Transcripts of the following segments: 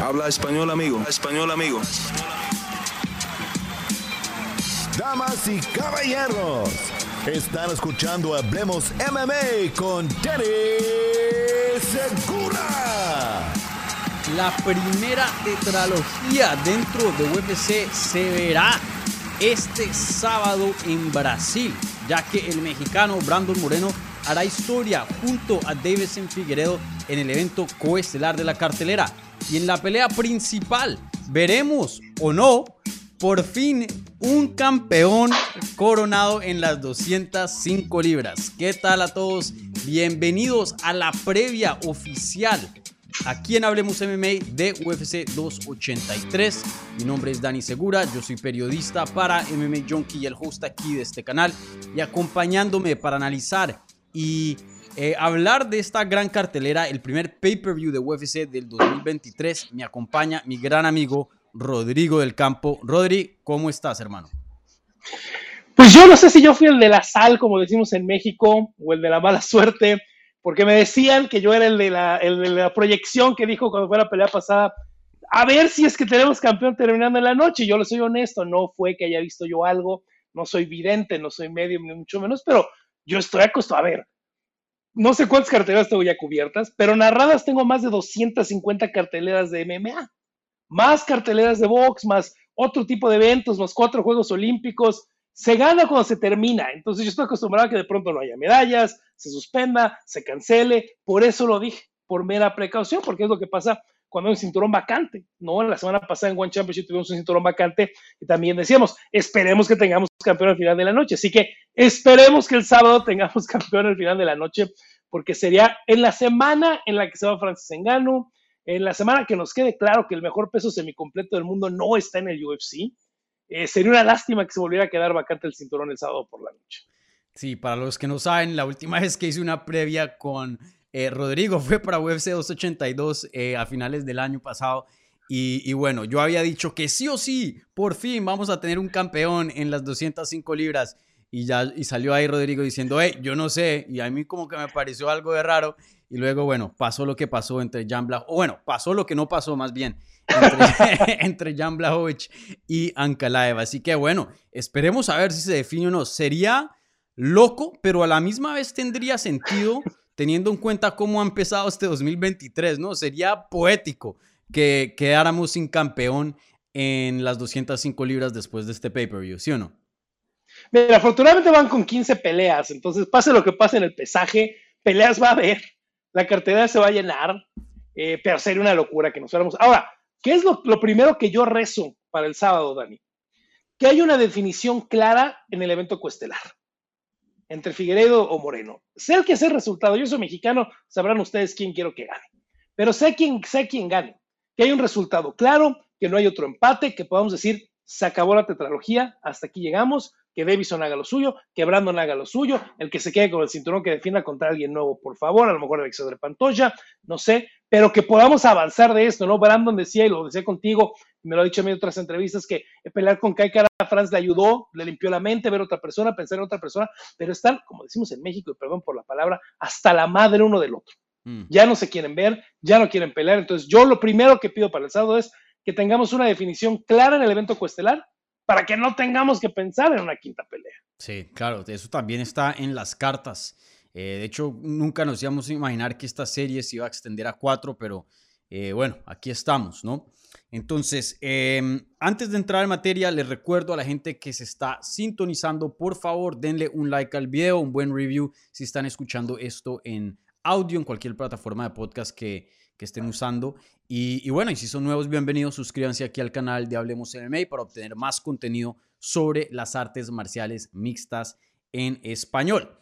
Habla español, amigo. Español, amigo. Damas y caballeros, están escuchando Hablemos MMA con Danny Segura. La primera tetralogía dentro de UFC se verá este sábado en Brasil, ya que el mexicano Brandon Moreno hará historia junto a Davison Figueredo en el evento coestelar de la cartelera. Y en la pelea principal veremos o no por fin un campeón coronado en las 205 libras. ¿Qué tal a todos? Bienvenidos a la previa oficial aquí en Hablemos MMA de UFC 283. Mi nombre es Dani Segura, yo soy periodista para MMA Junkie y el host aquí de este canal. Y acompañándome para analizar y eh, hablar de esta gran cartelera, el primer pay-per-view de UFC del 2023, me acompaña mi gran amigo Rodrigo del Campo. Rodri, ¿cómo estás, hermano? Pues yo no sé si yo fui el de la sal, como decimos en México, o el de la mala suerte, porque me decían que yo era el de la, proyección que dijo cuando fue la pelea pasada, a ver si es que tenemos campeón terminando en la noche. Yo le soy honesto, no fue que haya visto yo algo, no soy vidente, no soy medio, ni mucho menos, pero yo estoy acostumbrado a ver. No sé cuántas carteleras tengo ya cubiertas, pero narradas tengo más de 250 carteleras de MMA, más carteleras de box, más otro tipo de eventos, más cuatro Juegos Olímpicos, se gana cuando se termina. Entonces yo estoy acostumbrado a que de pronto no haya medallas, se suspenda, se cancele. Por eso lo dije, por mera precaución, porque es lo que pasa cuando hay un cinturón vacante. No, la semana pasada en One Championship tuvimos un cinturón vacante y también decíamos, esperemos que tengamos campeón al final de la noche. Así que esperemos que el sábado tengamos campeón al final de la noche, porque sería en la semana en la que se va Francis Engano, en la semana que nos quede claro que el mejor peso semicompleto del mundo no está en el UFC eh, sería una lástima que se volviera a quedar vacante el cinturón el sábado por la noche. Sí, para los que no saben, la última vez que hice una previa con eh, Rodrigo fue para UFC 282 eh, a finales del año pasado. Y, bueno, yo había dicho que sí o sí, por fin vamos a tener un campeón en las 205 libras. Y ya y salió ahí Rodrigo diciendo, hey, yo no sé. Y a mí como que me pareció algo de raro. Y luego, bueno, pasó lo que pasó entre Jan Black. O bueno, pasó lo que no pasó más bien entre, Jan Blachowicz y Ankalaev. Así que bueno, esperemos a ver si se define o no. Sería loco, pero a la misma vez tendría sentido teniendo en cuenta cómo ha empezado este 2023, ¿no? Sería poético que quedáramos sin campeón en las 205 libras después de este pay-per-view, ¿sí o no? Mira, afortunadamente van con 15 peleas, entonces pase lo que pase en el pesaje, peleas va a haber, la cartera se va a llenar, eh, pero sería una locura que nos fuéramos. Ahora, ¿Qué es lo, primero que yo rezo para el sábado, Dani? Que haya una definición clara en el evento cuestelar entre Figueredo o Moreno. Sé el que sea el resultado. Yo soy mexicano, sabrán ustedes quién quiero que gane. Pero sé quién, sé quién gane. Que haya un resultado claro, que no hay otro empate, que podamos decir, se acabó la tetralogía, hasta aquí llegamos, que Davison haga lo suyo, que Brandon haga lo suyo, el que se quede con el cinturón que defienda contra alguien nuevo, por favor, a lo mejor de Pantoya, no sé, pero que podamos avanzar de esto, ¿no? Brandon decía, y lo decía contigo, me lo ha dicho en otras entrevistas, que pelear con Kai Cara Franz le ayudó, le limpió la mente, ver a otra persona, pensar en otra persona, pero están, como decimos en México, y perdón por la palabra, hasta la madre uno del otro. Mm. Ya no se quieren ver, ya no quieren pelear, entonces yo lo primero que pido para el sábado es que tengamos una definición clara en el evento cuestelar para que no tengamos que pensar en una quinta pelea. Sí, claro, eso también está en las cartas. Eh, de hecho, nunca nos íbamos a imaginar que esta serie se iba a extender a cuatro, pero eh, bueno, aquí estamos, ¿no? Entonces, em, antes de entrar en materia, les recuerdo a la gente que se está sintonizando, por favor, denle un like al video, un buen review si están escuchando esto en audio, en cualquier plataforma de podcast que, que estén usando. Y, bueno, y si son nuevos, bienvenidos, suscríbanse aquí al canal de Hablemos MMA para obtener más contenido sobre las artes marciales mixtas en español.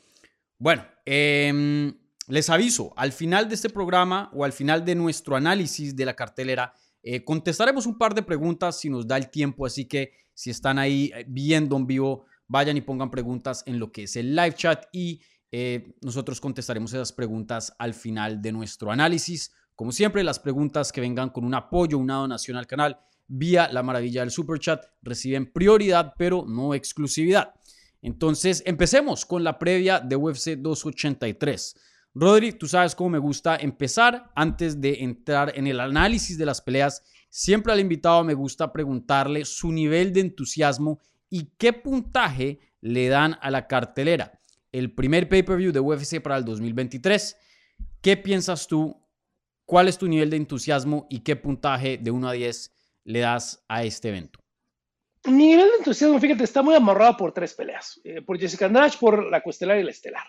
Bueno, em, les aviso, al final de este programa o al final de nuestro análisis de la cartelera, eh, contestaremos un par de preguntas si nos da el tiempo, así que si están ahí eh, viendo en vivo, vayan y pongan preguntas en lo que es el live chat y eh, nosotros contestaremos esas preguntas al final de nuestro análisis. Como siempre, las preguntas que vengan con un apoyo, una donación al canal vía la maravilla del super chat reciben prioridad, pero no exclusividad. Entonces, empecemos con la previa de UFC 283. Rodri, tú sabes cómo me gusta empezar. Antes de entrar en el análisis de las peleas, siempre al invitado me gusta preguntarle su nivel de entusiasmo y qué puntaje le dan a la cartelera. El primer pay-per-view de UFC para el 2023. ¿Qué piensas tú? ¿Cuál es tu nivel de entusiasmo y qué puntaje de 1 a 10 le das a este evento? Mi nivel de entusiasmo, fíjate, está muy amarrado por tres peleas. Eh, por Jessica Andrade, por la cuestelar y la estelar.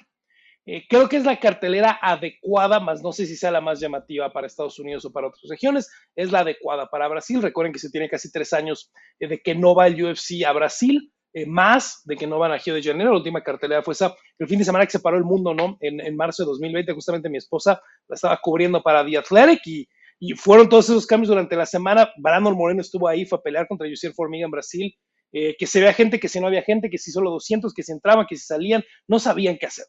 Eh, creo que es la cartelera adecuada, más no sé si sea la más llamativa para Estados Unidos o para otras regiones. Es la adecuada para Brasil. Recuerden que se tiene casi tres años eh, de que no va el UFC a Brasil. Eh, más de que no van a Río de Janeiro. La última cartelera fue esa, el fin de semana que se paró el mundo, ¿no? En, en marzo de 2020, justamente mi esposa la estaba cubriendo para The Athletic y, y fueron todos esos cambios durante la semana. Brandon Moreno estuvo ahí, fue a pelear contra Yusier Formiga en Brasil. Eh, que se vea gente, que si no había gente, que si solo 200, que si entraban, que si salían, no sabían qué hacer,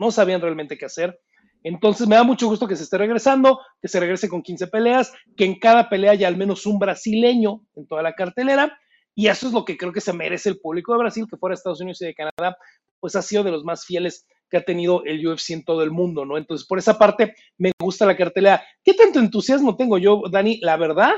no sabían realmente qué hacer. Entonces me da mucho gusto que se esté regresando, que se regrese con 15 peleas, que en cada pelea haya al menos un brasileño en toda la cartelera y eso es lo que creo que se merece el público de Brasil, que fuera de Estados Unidos y de Canadá, pues ha sido de los más fieles que ha tenido el UFC en todo el mundo, ¿no? Entonces, por esa parte, me gusta la cartelera. ¿Qué tanto entusiasmo tengo yo, Dani? La verdad,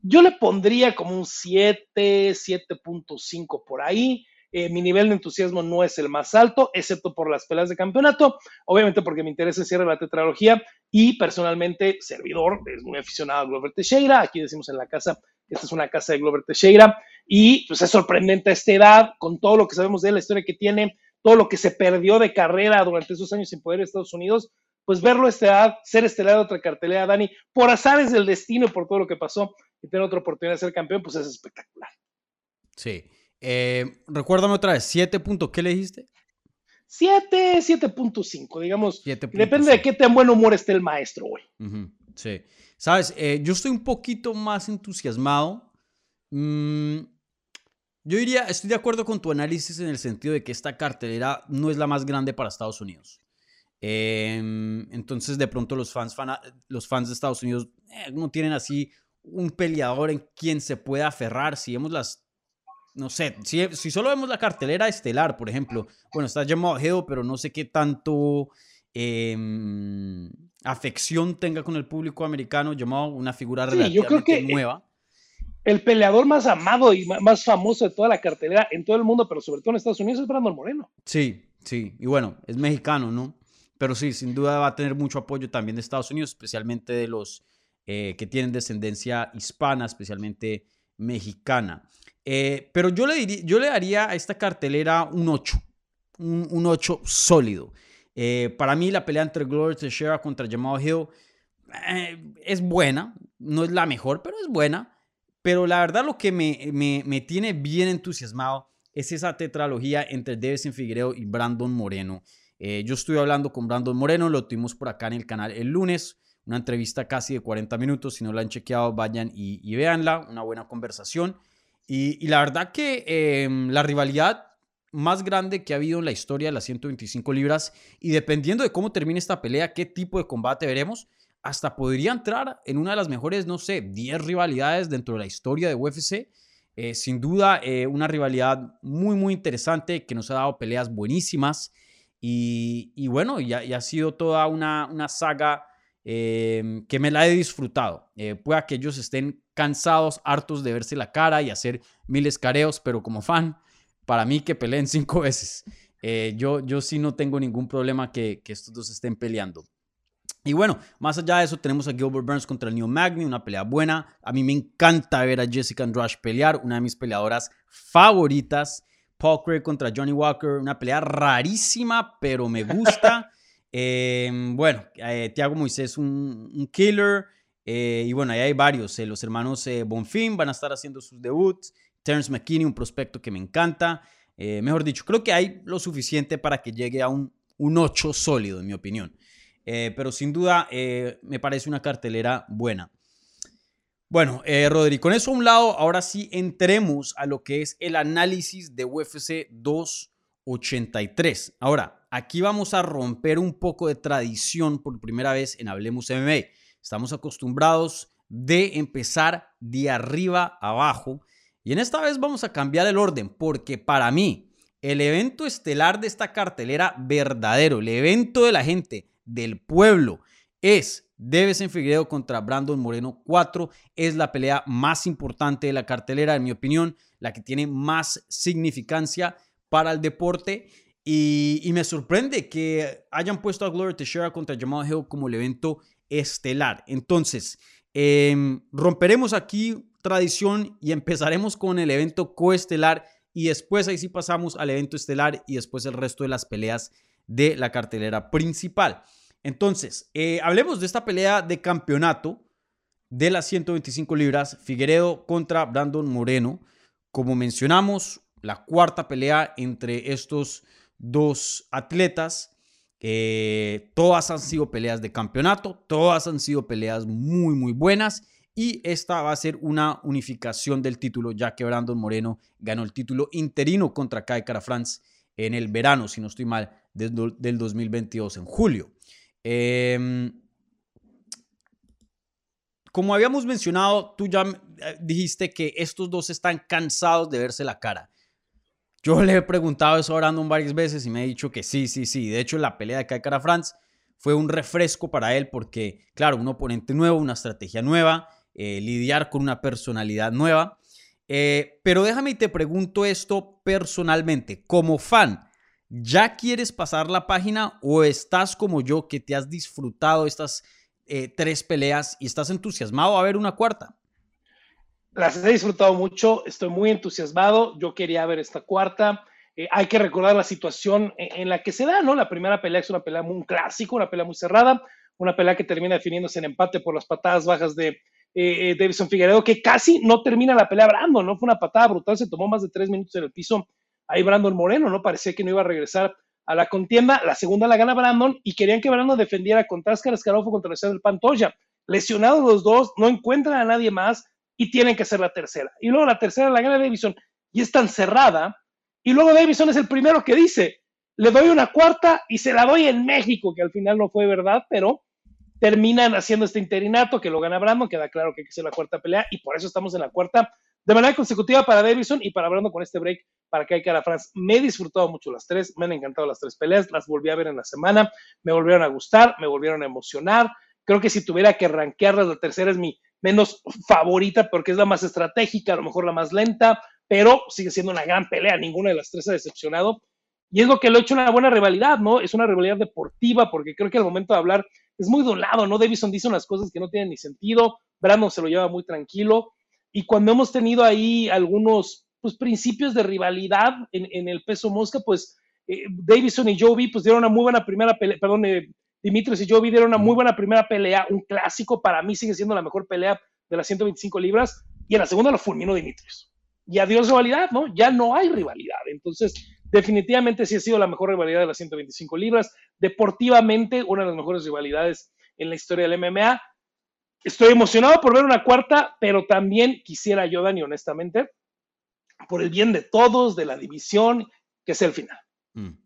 yo le pondría como un 7, 7.5 por ahí. Eh, mi nivel de entusiasmo no es el más alto, excepto por las peleas de campeonato, obviamente porque me interesa el cierre la tetralogía y personalmente, servidor, es muy aficionado a Glover Teixeira, aquí decimos en la casa esta es una casa de Glover Teixeira y pues es sorprendente a esta edad, con todo lo que sabemos de él, la historia que tiene, todo lo que se perdió de carrera durante esos años sin poder en Estados Unidos, pues verlo a esta edad, ser estelar de otra cartelera, Dani, por azares del destino, por todo lo que pasó y tener otra oportunidad de ser campeón, pues es espectacular. Sí. Eh, recuérdame otra vez, ¿7 puntos qué le dijiste? 7, 7.5, digamos. Depende de qué tan buen humor esté el maestro, güey. sí. Sabes, eh, yo estoy un poquito más entusiasmado. Mm, yo diría, estoy de acuerdo con tu análisis en el sentido de que esta cartelera no es la más grande para Estados Unidos. Em, entonces, de pronto los fans, los fans de Estados Unidos eh, no tienen así un peleador en quien se pueda aferrar. Si vemos las, no sé, si, si solo vemos la cartelera estelar, por ejemplo, bueno, está Jamal Hill, pero no sé qué tanto Em, afección tenga con el público americano, llamado una figura relativamente nueva. El peleador más amado y más famoso de toda la cartelera en todo el mundo, pero sobre todo en Estados Unidos, es Brandon Moreno. Sí, sí, y bueno, es mexicano, ¿no? Pero sí, sin duda va a tener mucho apoyo también de Estados Unidos, especialmente de los eh, que tienen descendencia hispana, especialmente mexicana. Eh, pero yo le, diría, yo le daría a esta cartelera un 8, un, un 8 sólido. Eh, para mí la pelea entre Glover Teixeira contra Jamal Hill eh, es buena, no es la mejor, pero es buena. Pero la verdad lo que me, me, me tiene bien entusiasmado es esa tetralogía entre Devin Figueiredo y Brandon Moreno. Eh, yo estoy hablando con Brandon Moreno, lo tuvimos por acá en el canal el lunes, una entrevista casi de 40 minutos, si no la han chequeado vayan y, y véanla, una buena conversación. Y, y la verdad que em, la rivalidad más grande que ha habido en la historia de las 125 libras y dependiendo de cómo termine esta pelea, qué tipo de combate veremos, hasta podría entrar en una de las mejores, no sé, 10 rivalidades dentro de la historia de UFC. Eh, sin duda, eh, una rivalidad muy, muy interesante que nos ha dado peleas buenísimas y, bueno, ya, ha sido toda una, una saga em, que me la he disfrutado. Eh, pueda que ellos estén cansados, hartos de verse la cara y hacer miles careos, pero como fan, para mí que peleen cinco veces. Eh, yo, yo sí no tengo ningún problema que, que, estos dos estén peleando. Y bueno, más allá de eso, tenemos a Gilbert Burns contra el Neil Magny, una pelea buena. A mí me encanta ver a Jessica Andrade pelear, una de mis peleadoras favoritas. Paul Craig contra Johnny Walker, una pelea rarísima, pero me gusta. Em, bueno, eh, Tiago Moisés, un, un killer. Eh, y bueno, ahí hay varios. los hermanos Bonfim van a estar haciendo sus debuts. Terence McKinney, un prospecto que me encanta. Eh, mejor dicho, creo que hay lo suficiente para que llegue a un, un 8 sólido, en mi opinión. Eh, pero sin duda eh, me parece una cartelera buena. Bueno, Rodri, con eso a un lado, ahora sí entremos a lo que es el análisis de UFC 283. Ahora, aquí vamos a romper un poco de tradición por primera vez en Hablemos MMA. Estamos acostumbrados de empezar de arriba abajo y en esta vez vamos a cambiar el orden porque para mí el evento estelar de esta cartelera verdadero, el evento de la gente, del pueblo. Es Devesen Figueredo contra Brandon Moreno 4. Es la pelea más importante de la cartelera, en mi opinión, la que tiene más significancia para el deporte. Y, me sorprende que hayan puesto a Gloria Teixeira contra Jamal Hill como el evento estelar. Entonces, em, romperemos aquí tradición y empezaremos con el evento coestelar y después ahí sí pasamos al evento estelar y después el resto de las peleas de la cartelera principal. Entonces, eh, hablemos de esta pelea de campeonato de las 125 libras, Figueredo contra Brandon Moreno. Como mencionamos, la cuarta pelea entre estos dos atletas. Todas han sido peleas de campeonato, todas han sido peleas muy, muy buenas. Y esta va a ser una unificación del título, ya que Brandon Moreno ganó el título interino contra Kai Cara France en el verano, si no estoy mal, del 2022, en julio. Em, como habíamos mencionado, tú ya eh, dijiste que estos dos están cansados de verse la cara. Yo le he preguntado eso a Brandon varias veces y me ha dicho que sí, sí, sí. De hecho, la pelea de Kai Cara France fue un refresco para él porque, claro, un oponente nuevo, una estrategia nueva, eh, lidiar con una personalidad nueva. Eh, pero déjame y te pregunto esto personalmente, como fan, ¿Ya quieres pasar la página o estás como yo que te has disfrutado estas eh, tres peleas y estás entusiasmado a ver una cuarta? Las he disfrutado mucho, estoy muy entusiasmado, yo quería ver esta cuarta. Hay que recordar la situación en, la que se da, ¿no? La primera pelea es una pelea muy clásica, una pelea muy cerrada, una pelea que termina definiéndose en empate por las patadas bajas de eh, Davison Figueredo, que casi no termina la pelea Brando, ¿no? Fue una patada brutal, se tomó más de tres minutos en el piso ahí Brandon Moreno, ¿no? Parecía que no iba a regresar a la contienda. La segunda la gana Brandon y querían que Brandon defendiera contra Oscar Escarofo contra el Pantoya. Lesionados los dos, no encuentran a nadie más y tienen que ser la tercera. Y luego la tercera la gana Davison y es tan cerrada. Y luego Davison es el primero que dice, le doy una cuarta y se la doy en México, que al final no fue verdad, pero terminan haciendo este interinato que lo gana Brandon, queda claro que hay que ser la cuarta pelea y por eso estamos en la cuarta de manera consecutiva para Davison y para Brandon con este break para que cara France. Me he disfrutado mucho las tres, me han encantado las tres peleas, las volví a ver en la semana, me volvieron a gustar, me volvieron a emocionar. Creo que si tuviera que rankearlas, la tercera es mi menos favorita porque es la más estratégica, a lo mejor la más lenta, pero sigue siendo una gran pelea, ninguna de las tres ha decepcionado. Y es lo que lo ha hecho una buena rivalidad, ¿no? Es una rivalidad deportiva, porque creo que al momento de hablar es muy de un lado, ¿no? Davison dice unas cosas que no tienen ni sentido, Brandon se lo lleva muy tranquilo, y cuando hemos tenido ahí algunos pues, principios de rivalidad en, el peso mosca, pues eh, Davison y Jovi pues dieron una muy buena primera pelea, perdón, eh, Dimitrios y Jovi dieron una muy buena primera pelea, un clásico, para mí sigue siendo la mejor pelea de las 125 libras, y en la segunda lo fulminó Dimitrios. Y adiós rivalidad, ¿no? Ya no hay rivalidad. Entonces, definitivamente sí ha sido la mejor rivalidad de las 125 libras. Deportivamente, una de las mejores rivalidades en la historia del MMA. Estoy emocionado por ver una cuarta, pero también quisiera yo, Dani, honestamente, por el bien de todos, de la división, que sea el final. Mm.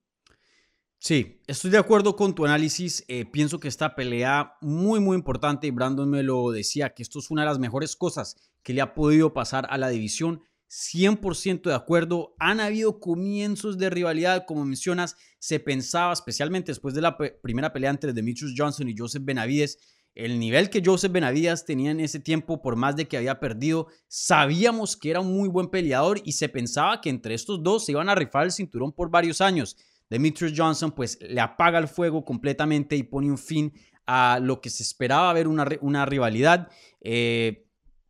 Sí, estoy de acuerdo con tu análisis. Eh, pienso que esta pelea muy, muy importante, y Brandon me lo decía, que esto es una de las mejores cosas que le ha podido pasar a la división. 100% de acuerdo. Han habido comienzos de rivalidad, como mencionas. Se pensaba, especialmente después de la primera pelea entre Demetrius Johnson y Joseph Benavides, el nivel que Joseph Benavides tenía en ese tiempo, por más de que había perdido, sabíamos que era un muy buen peleador y se pensaba que entre estos dos se iban a rifar el cinturón por varios años. Demetrius Johnson pues le apaga el fuego completamente y pone un fin a lo que se esperaba ver una, una rivalidad. Eh,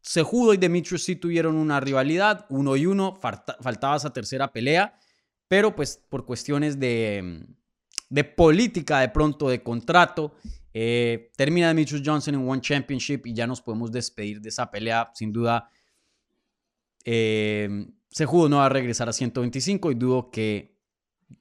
Sejudo y Demetrius sí tuvieron una rivalidad, uno y uno, faltaba esa tercera pelea, pero pues por cuestiones de, de política de pronto, de contrato, eh, termina Demetrius Johnson en One Championship y ya nos podemos despedir de esa pelea. Sin duda, eh, Sejudo no va a regresar a 125 y dudo que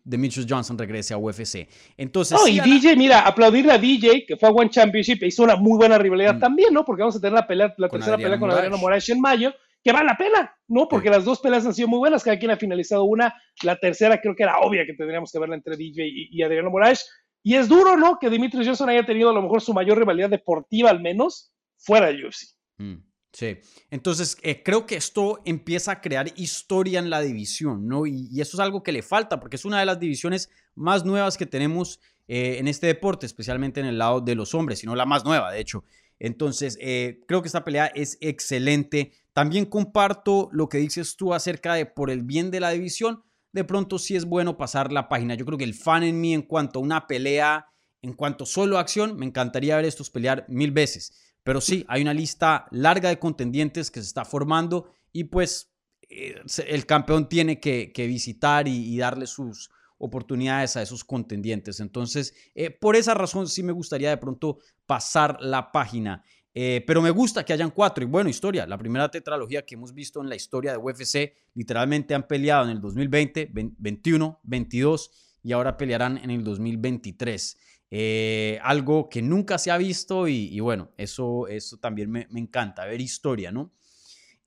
Demetrius Johnson regrese a UFC. Entonces, y DJ, mira, aplaudirle a DJ, que fue a One Championship, e hizo una muy buena rivalidad mm. también, ¿no? Porque vamos a tener la, pelea, la tercera pelea con Adriano Moraes en mayo, que vale la pena, ¿no? Porque las dos peleas han sido muy buenas, cada quien ha finalizado una. La tercera creo que era obvia que tendríamos que verla entre DJ y, y Adriano Moraes. Y es duro, ¿no? Que Dimitri Johnson haya tenido a lo mejor su mayor rivalidad deportiva, al menos, fuera de UFC. Mm, sí. Entonces, eh, creo que esto empieza a crear historia en la división, ¿no? Y, eso es algo que le falta, porque es una de las divisiones más nuevas que tenemos eh, en este deporte, especialmente en el lado de los hombres, sino la más nueva, de hecho. Entonces, eh, creo que esta pelea es excelente. También comparto lo que dices tú acerca de por el bien de la división. De pronto sí es bueno pasar la página. Yo creo que el fan en mí en cuanto a una pelea, en cuanto solo a acción, me encantaría ver estos pelear mil veces. Pero sí, hay una lista larga de contendientes que se está formando y pues eh, el campeón tiene que, visitar y darle sus, oportunidades a esos contendientes. Entonces, eh, por esa razón sí me gustaría de pronto pasar la página. Eh, pero me gusta que hayan cuatro. Y bueno, historia. La primera tetralogía que hemos visto en la historia de UFC, literalmente han peleado en el 2020, 21, 22 y ahora pelearán en el 2023. Eh, algo que nunca se ha visto y, bueno, eso, eso también me, me, encanta, ver historia, ¿no?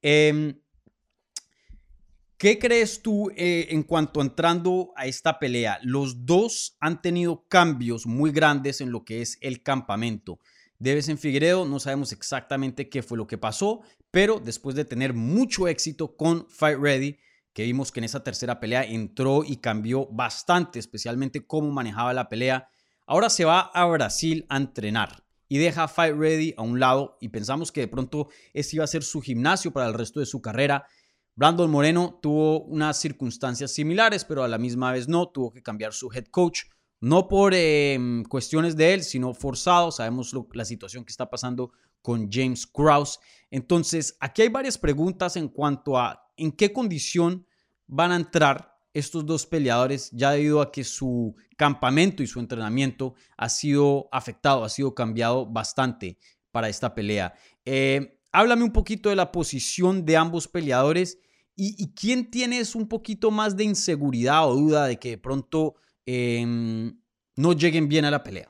Eh, ¿Qué crees tú eh, en cuanto entrando a esta pelea? Los dos han tenido cambios muy grandes en lo que es el campamento. Debes en Figueredo, no sabemos exactamente qué fue lo que pasó, pero después de tener mucho éxito con Fight Ready, que vimos que en esa tercera pelea entró y cambió bastante, especialmente cómo manejaba la pelea, ahora se va a Brasil a entrenar y deja Fight Ready a un lado y pensamos que de pronto este iba a ser su gimnasio para el resto de su carrera Brandon Moreno tuvo unas circunstancias similares, pero a la misma vez no, tuvo que cambiar su head coach, no por em, cuestiones de él, sino forzado. Sabemos la situación que está pasando con James Krause. Entonces, aquí hay varias preguntas en cuanto a en qué condición van a entrar estos dos peleadores, ya debido a que su campamento y su entrenamiento ha sido afectado, ha sido cambiado bastante para esta pelea. Eh, háblame un poquito de la posición de ambos peleadores ¿Y, quién tienes un poquito más de inseguridad o duda de que de pronto em, no lleguen bien a la pelea?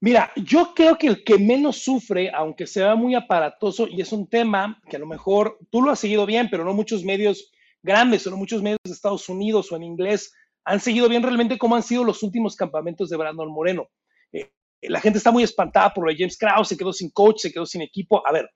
Mira, yo creo que el que menos sufre, aunque sea muy aparatoso, y es un tema que a lo mejor tú lo has seguido bien, pero no muchos medios grandes o no muchos medios de Estados Unidos o en inglés han seguido bien realmente cómo han sido los últimos campamentos de Brandon Moreno. Eh, la gente está muy espantada por lo de James Krause, se quedó sin coach, se quedó sin equipo. A ver,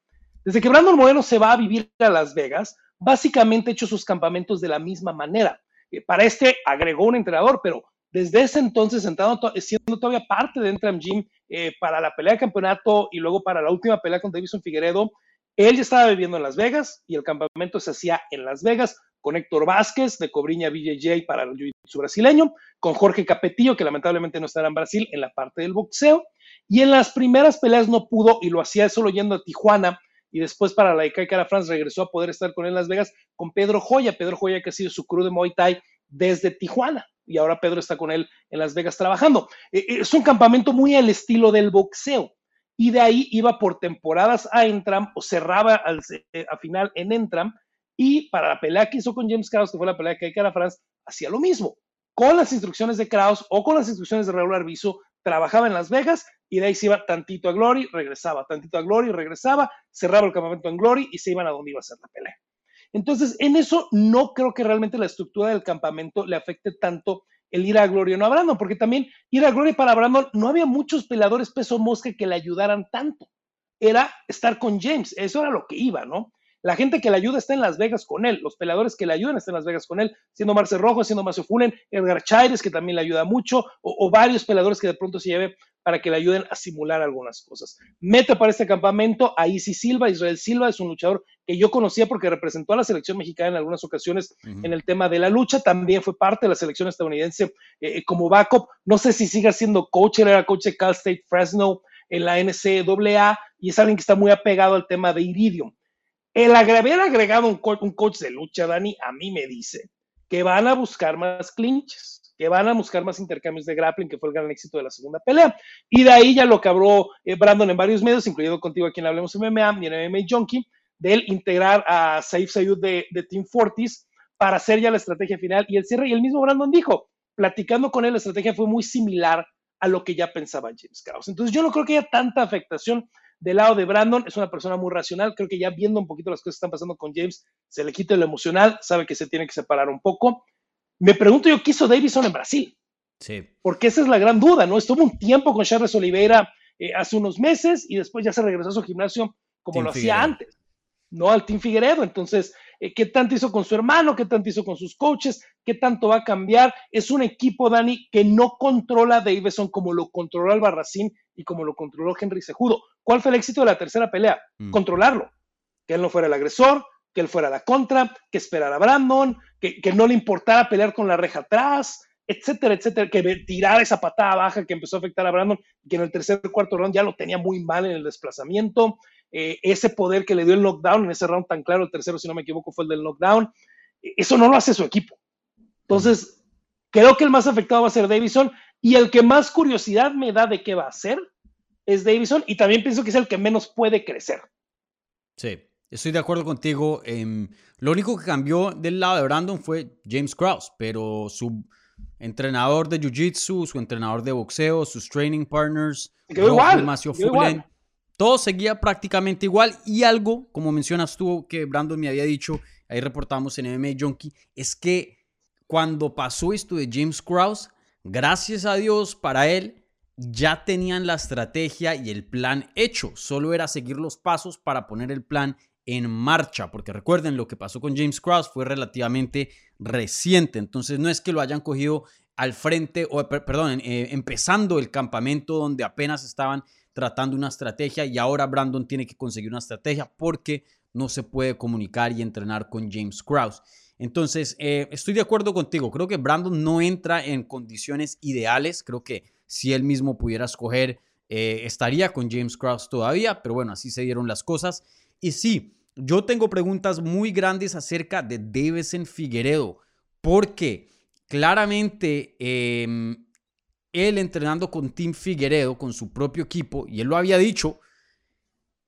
desde que Brandon Moreno se va a vivir a Las Vegas, básicamente ha hecho sus campamentos de la misma manera. Eh, para este agregó un entrenador, pero desde ese entonces, sentado, siendo todavía parte de Entram Gym eh, para la pelea de campeonato y luego para la última pelea con Davison Figueredo, él ya estaba viviendo en Las Vegas y el campamento se hacía en Las Vegas con Héctor Vázquez de Cobriña BJJ para el jiu-jitsu brasileño, con Jorge Capetillo, que lamentablemente no estará en Brasil, en la parte del boxeo. Y en las primeras peleas no pudo y lo hacía solo yendo a Tijuana y después para la de Cara France regresó a poder estar con él en Las Vegas con Pedro Joya, Pedro Joya que ha sido su crew de Muay Thai desde Tijuana y ahora Pedro está con él en Las Vegas trabajando. E, e, es un campamento muy al estilo del boxeo y de ahí iba por temporadas a Entram o cerraba al, eh, a final en Entram y para la pelea que hizo con James Krause, que fue la pelea de Cara France, hacía lo mismo. Con las instrucciones de Krause o con las instrucciones de Raúl Arbizu, trabajaba en Las Vegas y de ahí se iba tantito a Glory, regresaba, tantito a Glory, regresaba, cerraba el campamento en Glory y se iban a donde iba a ser la pelea. Entonces, en eso no creo que realmente la estructura del campamento le afecte tanto el ir a Glory o no a Brandon, porque también ir a Glory para Brandon no había muchos peleadores peso mosca que le ayudaran tanto. Era estar con James, eso era lo que iba, ¿no? La gente que le ayuda está en Las Vegas con él, los peleadores que le ayudan están en Las Vegas con él, siendo Marce Rojo, siendo Macio Fulen, Edgar Chaires, que también le ayuda mucho, o, varios peleadores que de pronto se lleve para que le ayuden a simular algunas cosas. Mete para este campamento a Isi Silva, Israel Silva es un luchador que yo conocía porque representó a la selección mexicana en algunas ocasiones en el tema de la lucha, también fue parte de la selección estadounidense eh, eh, como backup, no sé si siga siendo coach, él era coach de Cal State Fresno en la NCAA y es alguien que está muy apegado al tema de Iridium. El haber agregado un, coach de lucha, Dani, a mí me dice que van a buscar más clinches, que van a buscar más intercambios de grappling, que fue el gran éxito de la segunda pelea. Y de ahí ya lo que habló eh, Brandon en varios medios, incluido contigo aquí en Hablemos MMA y en MMA Junkie, de él integrar a Saif Sayud de, Team Fortis para hacer ya la estrategia final y el cierre. Y el mismo Brandon dijo, platicando con él, la estrategia fue muy similar a lo que ya pensaba James Krause. Entonces yo no creo que haya tanta afectación del lado de Brandon, es una persona muy racional. Creo que ya viendo un poquito las cosas que están pasando con James, se le quita lo emocional, sabe que se tiene que separar un poco. Me pregunto yo qué hizo Davison en Brasil. Sí. Porque esa es la gran duda, ¿no? Estuvo un tiempo con Charles Oliveira eh, hace unos meses y después ya se regresó a su gimnasio como lo hacía antes, ¿no? Al Team Figueredo. Entonces, eh, ¿qué tanto hizo con su hermano? ¿Qué tanto hizo con sus coaches? ¿Qué tanto va a cambiar? Es un equipo, Dani, que no controla a Davison como lo controló Albarracín y como lo controló Henry Sejudo. ¿Cuál fue el éxito de la tercera pelea? Mm. Controlarlo. Que él no fuera el agresor, que él fuera la contra, que esperara a Brandon, que, que no le importara pelear con la reja atrás, etcétera, etcétera, que tirara esa patada baja que empezó a afectar a Brandon, que en el tercer cuarto round ya lo tenía muy mal en el desplazamiento, eh, ese poder que le dio el knockdown en ese round tan claro, el tercero, si no me equivoco, fue el del knockdown, eso no lo hace su equipo. Entonces, creo que el más afectado va a ser Davison y el que más curiosidad me da de qué va a ser es Davison y también pienso que es el que menos puede crecer. Sí, estoy de acuerdo contigo. Lo único que cambió del lado de Brandon fue James Krause, pero su entrenador de Jiu-Jitsu, su entrenador de boxeo, sus training partners, igual, todo seguía prácticamente igual y algo, como mencionas tú, que Brandon me había dicho, ahí reportamos en MMA Junkie, es que cuando pasó esto de James Krause, gracias a Dios para él, ya tenían la estrategia y el plan hecho, solo era seguir los pasos para poner el plan en marcha, porque recuerden lo que pasó con James Krause fue relativamente reciente, entonces no es que lo hayan cogido al frente, o perdón, eh, empezando el campamento donde apenas estaban tratando una estrategia y ahora Brandon tiene que conseguir una estrategia porque no se puede comunicar y entrenar con James Krause. Entonces, eh, estoy de acuerdo contigo, creo que Brandon no entra en condiciones ideales, creo que si él mismo pudiera escoger, eh, estaría con James Krause todavía, pero bueno, así se dieron las cosas. Y sí, yo tengo preguntas muy grandes acerca de Davison Figueredo, porque claramente em, él entrenando con Team Figueredo, con su propio equipo, y él lo había dicho,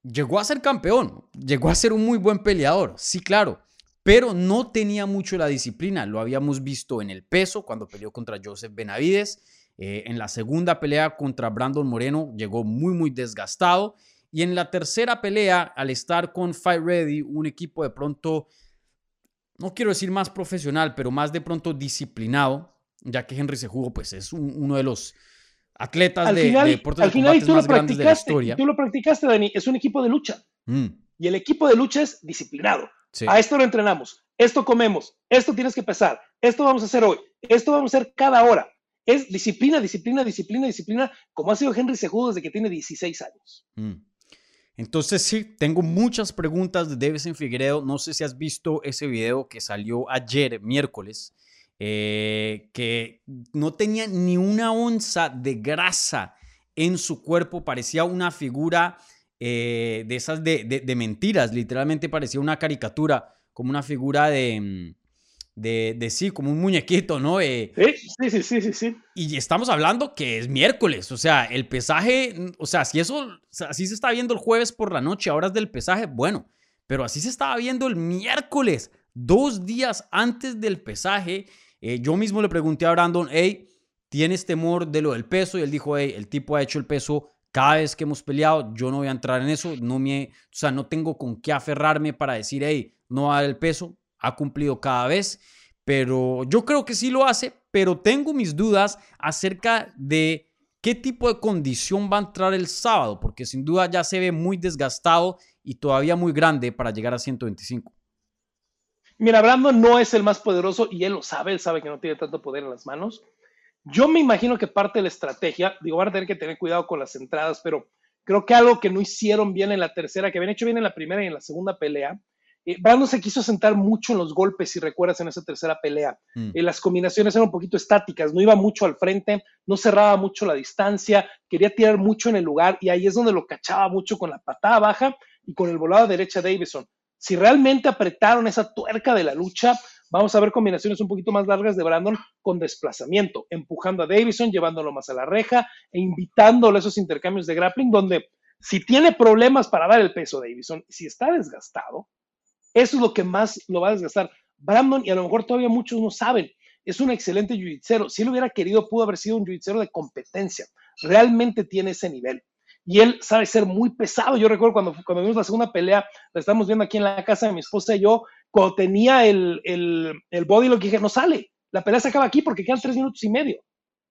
llegó a ser campeón, llegó a ser un muy buen peleador, sí, claro, pero no tenía mucho la disciplina. Lo habíamos visto en el peso cuando peleó contra Joseph Benavides. Eh, en la segunda pelea contra Brandon Moreno llegó muy, muy desgastado. Y en la tercera pelea, al estar con Fight Ready, un equipo de pronto, no quiero decir más profesional, pero más de pronto disciplinado, ya que Henry se jugó, pues es uno de los atletas de, deportes de más grandes de la historia. Tú lo practicaste, Dani, es un equipo de lucha. Mm. Y el equipo de lucha es disciplinado. A esto lo entrenamos, esto comemos, esto tienes que pesar, esto vamos a hacer hoy, esto vamos a hacer cada hora. Es disciplina, disciplina, disciplina, disciplina, como ha sido Henry Sejudo desde que tiene 16 años. Mm. Entonces sí, tengo muchas preguntas de Davison Figueredo. No sé si has visto ese video que salió ayer, miércoles, eh, que no tenía ni una onza de grasa en su cuerpo. Parecía una figura eh, de esas de, de, mentiras. Literalmente parecía una caricatura, como una figura de mm, de, de, sí, como un muñequito, ¿no? Eh, sí, sí, sí, sí, sí. Y estamos hablando que es miércoles, o sea, el pesaje, o sea, si eso, así se está viendo el jueves por la noche, horas del pesaje, bueno, pero así se estaba viendo el miércoles, dos días antes del pesaje. Eh, yo mismo le pregunté a Brandon, hey, ¿tienes temor de lo del peso? Y él dijo, hey, el tipo ha hecho el peso cada vez que hemos peleado, yo no voy a entrar en eso, no me, o sea, no tengo con qué aferrarme para decir, hey, no va a dar el peso, ha cumplido cada vez, pero yo creo que sí lo hace, pero tengo mis dudas acerca de qué tipo de condición va a entrar el sábado, porque sin duda ya se ve muy desgastado y todavía muy grande para llegar a 125. Mira, Brandon no es el más poderoso y él lo sabe, él sabe que no tiene tanto poder en las manos. Yo me imagino que parte de la estrategia, digo, van a tener que tener cuidado con las entradas, pero creo que algo que no hicieron bien en la tercera, que habían hecho bien en la primera y en la segunda pelea, eh, Brandon se quiso sentar mucho en los golpes, si recuerdas, en esa tercera pelea. Mm. Eh, las combinaciones eran un poquito estáticas, no iba mucho al frente, no cerraba mucho la distancia, quería tirar mucho en el lugar y ahí es donde lo cachaba mucho con la patada baja y con el volado derecha de Davison. Si realmente apretaron esa tuerca de la lucha, vamos a ver combinaciones un poquito más largas de Brandon con desplazamiento, empujando a Davison, llevándolo más a la reja e invitándolo a esos intercambios de grappling donde si tiene problemas para dar el peso Davison, si está desgastado, eso es lo que más lo va a desgastar. Brandon, y a lo mejor todavía muchos no saben, es un excelente jiu Si él hubiera querido, pudo haber sido un jiu de competencia. Realmente tiene ese nivel. Y él sabe ser muy pesado. Yo recuerdo cuando, cuando vimos la segunda pelea, la estamos viendo aquí en la casa de mi esposa y yo, cuando tenía el, el, el body, lo que dije, no sale. La pelea se acaba aquí porque quedan tres minutos y medio.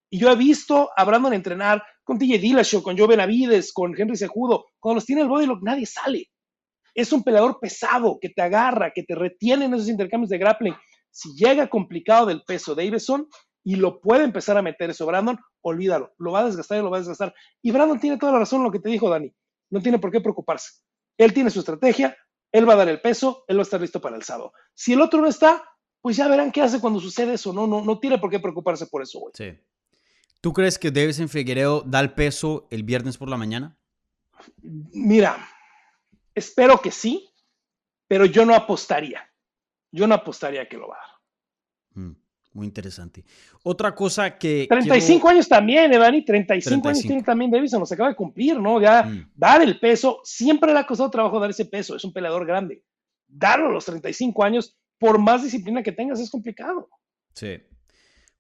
Y yo he visto a Brandon entrenar con TJ Dillashaw, con Joe Benavides, con Henry Sejudo. Cuando los tiene el body, nadie sale es un peleador pesado que te agarra, que te retiene en esos intercambios de grappling. Si llega complicado del peso Davidson y lo puede empezar a meter eso Brandon, olvídalo, lo va a desgastar y lo va a desgastar. Y Brandon tiene toda la razón en lo que te dijo Dani, no tiene por qué preocuparse. Él tiene su estrategia, él va a dar el peso, él va a estar listo para el sábado. Si el otro no está, pues ya verán qué hace cuando sucede eso, no, no, no tiene por qué preocuparse por eso, güey. Sí. ¿Tú crees que en Figueredo da el peso el viernes por la mañana? Mira, espero que sí, pero yo no apostaría. Yo no apostaría que lo va a dar. Mm, muy interesante. Otra cosa que. 35 años también, Evani. 35, años tiene también Davidson, nos acaba de cumplir, ¿no? Ya mm. dar el peso, siempre le ha costado trabajo dar ese peso. Es un peleador grande. Darlo a los 35 años, por más disciplina que tengas, es complicado. Sí.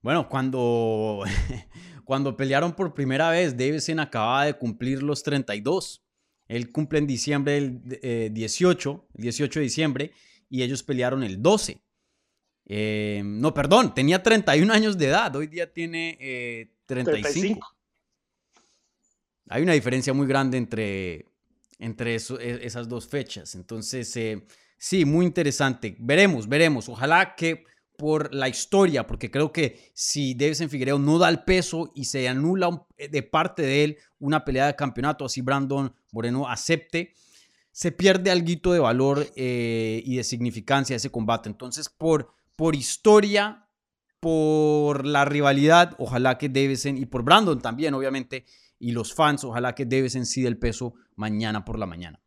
Bueno, cuando, cuando pelearon por primera vez, Davidson acababa de cumplir los 32. Él cumple en diciembre el 18, el 18 de diciembre, y ellos pelearon el 12. Eh, no, perdón, tenía 31 años de edad, hoy día tiene 35. Eh, Hay una diferencia muy grande entre, entre e, esas dos fechas. Entonces, eh, sí, muy interesante. Veremos, veremos. Ojalá que por la historia, porque creo que si en Figueiredo no da el peso y se anula eh, de parte de él una pelea de campeonato, así Brandon Moreno acepte, se pierde algo de valor eh, y de significancia ese combate. Entonces, por, por historia, por la rivalidad, ojalá que Davison, y por Brandon también, obviamente, y los fans, ojalá que Davison sí el peso mañana por la mañana.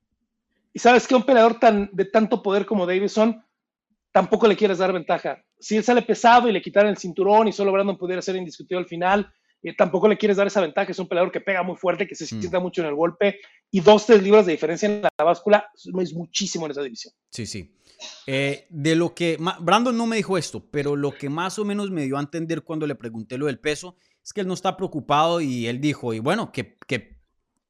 Y sabes que un peleador tan, de tanto poder como Davison, tampoco le quieres dar ventaja si él sale pesado y le quitaran el cinturón y solo Brandon pudiera ser indiscutido al final, eh, tampoco le quieres dar esa ventaja. Es un peleador que pega muy fuerte, que se mm. sienta mucho en el golpe y dos, tres libras de diferencia en la báscula es muchísimo en esa división. Sí, sí. Eh, de lo que Brandon no me dijo esto, pero lo que más o menos me dio a entender cuando le pregunté lo del peso es que él no está preocupado y él dijo, y bueno, que, que,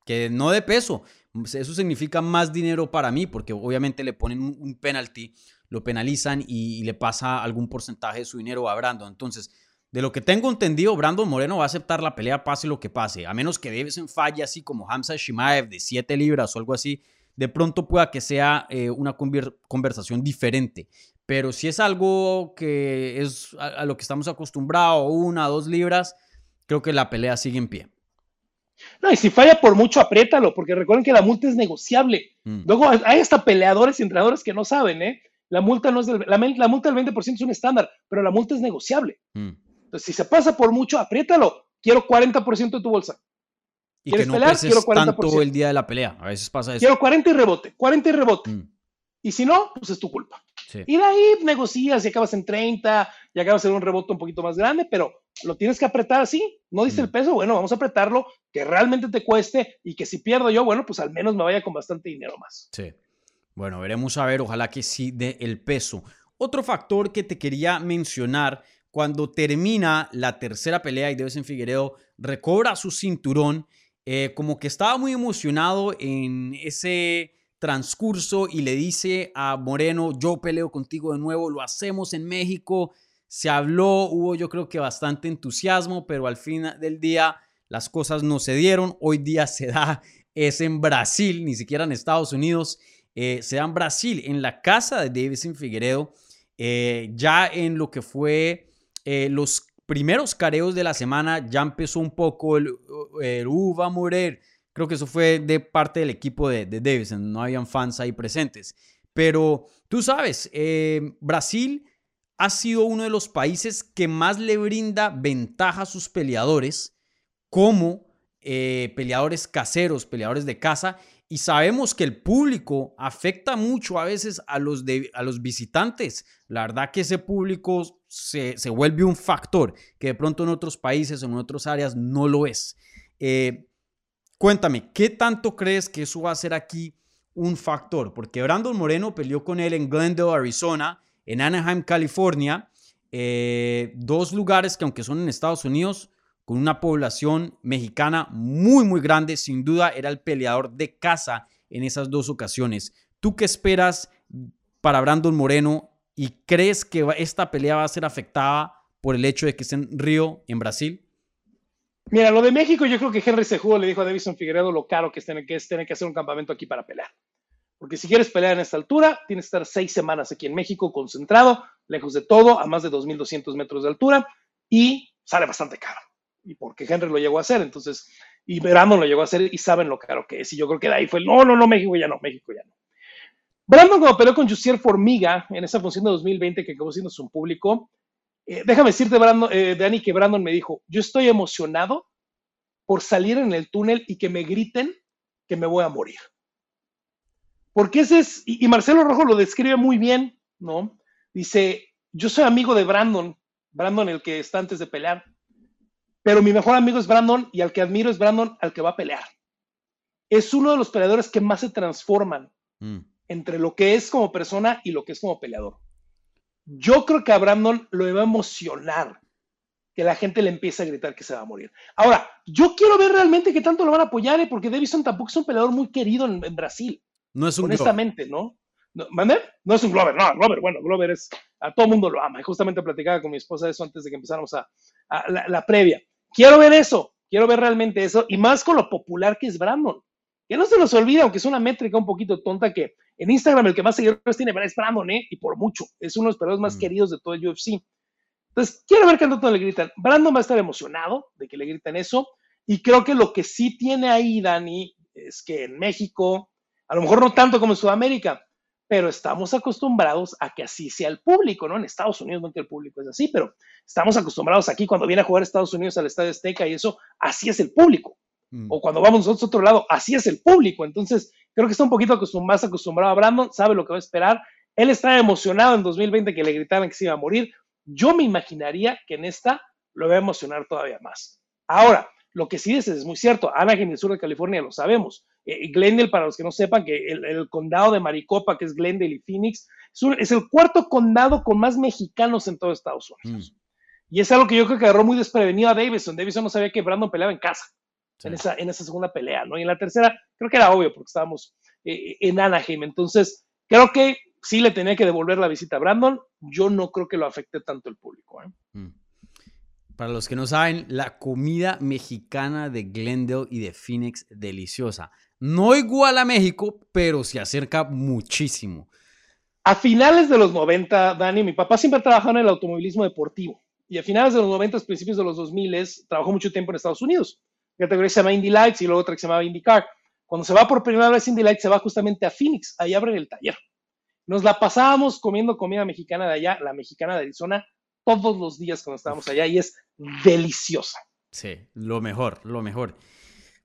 que no de peso, eso significa más dinero para mí, porque obviamente le ponen un penalty lo penalizan y, le pasa algún porcentaje de su dinero a Brandon. Entonces, de lo que tengo entendido, Brandon Moreno va a aceptar la pelea pase lo que pase, a menos que Davison falle así como Hamza Shimaev de 7 libras o algo así, de pronto pueda que sea eh, una conversación diferente. Pero si es algo que es a, lo que estamos acostumbrados, una, dos libras, creo que la pelea sigue en pie. No, y si falla por mucho, apriétalo, porque recuerden que la multa es negociable. Mm. Luego hay hasta peleadores y entrenadores que no saben, ¿eh? La multa, no es del, la, multa del 20% es un estándar, pero la multa es negociable. Mm. Entonces, si se pasa por mucho, apriétalo. Quiero 40% de tu bolsa. Y que no pelear? Quiero 40%. tanto el día de la pelea. A veces pasa eso. Quiero 40 y rebote, 40 y rebote. Mm. Y si no, pues es tu culpa. Y de ahí negocias y acabas en 30 y acabas en un rebote un poquito más grande, pero lo tienes que apretar así. No diste el mm. peso, bueno, vamos a apretarlo, que realmente te cueste y que si pierdo yo, bueno, pues al menos me vaya con bastante dinero más. Sí. Bueno, veremos a ver, ojalá que sí dé el peso. Otro factor que te quería mencionar, cuando termina la tercera pelea y en Figueredo recobra su cinturón, eh, como que estaba muy emocionado en ese transcurso y le dice a Moreno, yo peleo contigo de nuevo, lo hacemos en México. Se habló, hubo yo creo que bastante entusiasmo, pero al fin del día las cosas no se dieron. Hoy día se da, es en Brasil, ni siquiera en Estados Unidos eh, se da en Brasil, en la casa de Davison Figueredo, eh, ya en lo que fue eh, los primeros careos de la semana, ya empezó un poco el, el va a morir. Creo que eso fue de parte del equipo de, de Davison, no habían fans ahí presentes. Pero tú sabes, Brasil ha sido uno de los países que más le brinda ventaja a sus peleadores como peleadores caseros, peleadores de casa, y sabemos que el público afecta mucho a veces a los, a los visitantes. La verdad que ese público se, vuelve un factor que de pronto en otros países o en otras áreas no lo es. Eh, cuéntame, ¿qué tanto crees que eso va a ser aquí un factor? Porque Brandon Moreno peleó con él en Glendale, Arizona, en Anaheim, California, eh, dos lugares que aunque son en Estados Unidos, con una población mexicana muy, muy grande. Sin duda era el peleador de casa en esas dos ocasiones. ¿Tú qué esperas para Brandon Moreno y crees que esta pelea va a ser afectada por el hecho de que esté en Río, en Brasil? Mira, lo de México, yo creo que Henry Sejudo le dijo a Davison Figueredo lo caro que es tener que, tener que hacer un campamento aquí para pelear. Porque si quieres pelear en esta altura, tienes que estar seis semanas aquí en México, concentrado, lejos de todo, a más de 2.200 metros de altura, y sale bastante caro. Y porque Henry lo llegó a hacer, entonces, y Brandon lo llegó a hacer y saben lo caro que es. Y yo creo que de ahí fue no, no, no, México ya no, México ya no. Brandon cuando peleó con Jussier Formiga en esa función de 2020 que acabó siendo su público, eh, déjame decirte, Brandon, eh, Dani, que Brandon me dijo, yo estoy emocionado por salir en el túnel y que me griten que me voy a morir. Porque ese es, y, Marcelo Rojo lo describe muy bien, ¿no? Dice, yo soy amigo de Brandon, Brandon el que está antes de pelear, pero mi mejor amigo es Brandon y al que admiro es Brandon al que va a pelear. Es uno de los peleadores que más se transforman mm. entre lo que es como persona y lo que es como peleador. Yo creo que a Brandon lo va a emocionar que la gente le empiece a gritar que se va a morir. Ahora, yo quiero ver realmente qué tanto lo van a apoyar, ¿eh? porque Davison tampoco es un peleador muy querido en Brasil. No es un Honestamente, ¿no? ¿no? No es un Glover, no, Glover, bueno, Glover es, a todo mundo lo ama. Y justamente platicaba con mi esposa eso antes de que empezáramos a, la, previa. Quiero ver eso, quiero ver realmente eso, y más con lo popular que es Brandon. Que no se nos olvida, aunque es una métrica un poquito tonta, que en Instagram el que más seguidores tiene es Brandon, ¿eh? Y por mucho. Es uno de los peleadores más mm. queridos de todo el UFC. Entonces, quiero ver qué tanto le gritan. Brandon va a estar emocionado de que le griten eso. Y creo que lo que sí tiene ahí, Dani, es que en México, a lo mejor no tanto como en Sudamérica, pero estamos acostumbrados a que así sea el público, ¿no? En Estados Unidos no que el público es así, pero estamos acostumbrados aquí cuando viene a jugar Estados Unidos al Estadio Azteca y eso, así es el público. Mm. O cuando vamos nosotros a otro lado, así es el público. Entonces, creo que está un poquito más acostumbrado a Brandon, sabe lo que va a esperar. Él está emocionado en 2020 que le gritaran que se iba a morir. Yo me imaginaría que en esta lo va a emocionar todavía más. Ahora, lo que sí dices es muy cierto. Anaheim, el sur de California, lo sabemos eh, Glendale, para los que no sepan, que el, condado de Maricopa, que es Glendale y Phoenix, es, el cuarto condado con más mexicanos en todo Estados Unidos. Mm. Y es algo que yo creo que agarró muy desprevenido a Davison. Davison no sabía que Brandon peleaba en casa, en, esa, en esa segunda pelea, ¿no? Y en la tercera, creo que era obvio porque estábamos eh, en Anaheim. Entonces, creo que sí le tenía que devolver la visita a Brandon. Yo no creo que lo afecte tanto el público. ¿eh? Mm. Para los que no saben, la comida mexicana de Glendale y de Phoenix, deliciosa. No igual a México, pero se acerca muchísimo. A finales de los 90, Dani, mi papá siempre trabajó en el automovilismo deportivo. Y a finales de los 90, principios de los 2000, trabajó mucho tiempo en Estados Unidos. Categoría se llama Indy Lights y luego otra que se llamaba IndyCar. Cuando se va por primera vez Indy Lights, se va justamente a Phoenix. Ahí abren el taller. Nos la pasábamos comiendo comida mexicana de allá, la mexicana de Arizona, todos los días cuando estábamos allá y es deliciosa. Sí, lo mejor, lo mejor.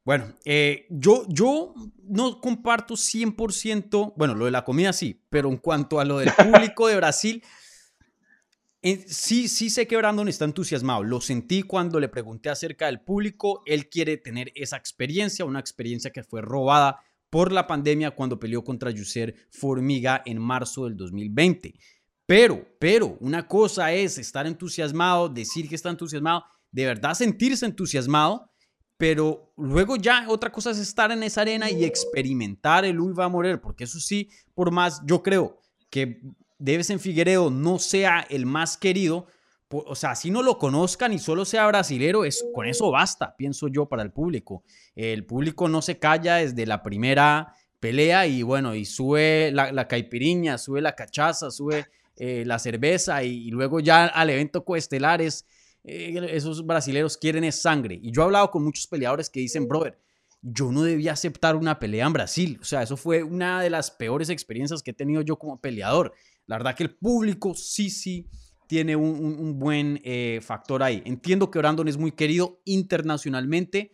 Bueno, eh, yo, yo no comparto 100%, bueno, lo de la comida sí, pero en cuanto a lo del público de Brasil, eh, sí, sí sé que Brandon está entusiasmado. Lo sentí cuando le pregunté acerca del público. Él quiere tener esa experiencia, una experiencia que fue robada por la pandemia cuando peleó contra Yuser Formiga en marzo del 2020. Pero, pero, una cosa es estar entusiasmado, decir que está entusiasmado, de verdad sentirse entusiasmado, pero luego ya otra cosa es estar en esa arena y experimentar el Uy va a morir, porque eso sí, por más, yo creo que Debes en Figueredo no sea el más querido, o sea, si no lo conozcan y solo sea brasilero, es, con eso basta, pienso yo, para el público. El público no se calla desde la primera pelea y bueno, y sube la, la caipiriña, sube la cachaza, sube eh, la cerveza y, luego ya al evento coestelares, eh, esos brasileros quieren es sangre. Y yo he hablado con muchos peleadores que dicen, brother, yo no debía aceptar una pelea en Brasil. O sea, eso fue una de las peores experiencias que he tenido yo como peleador. La verdad que el público sí, sí tiene un, buen eh, factor ahí. Entiendo que Brandon es muy querido internacionalmente.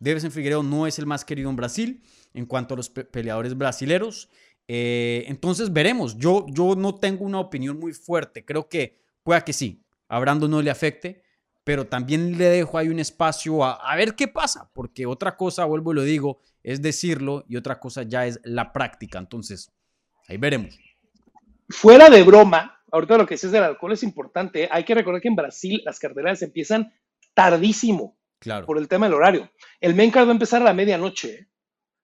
en Figueiredo no es el más querido en Brasil en cuanto a los peleadores brasileros. Eh, entonces veremos. Yo, yo no tengo una opinión muy fuerte. Creo que pueda que sí. A Brandon no le afecte. Pero también le dejo ahí un espacio a, a ver qué pasa. Porque otra cosa, vuelvo y lo digo, es decirlo. Y otra cosa ya es la práctica. Entonces, ahí veremos. Fuera de broma, ahorita lo que dices del alcohol es importante. Hay que recordar que en Brasil las carteras empiezan tardísimo. Claro. Por el tema del horario. El main card va a empezar a la medianoche.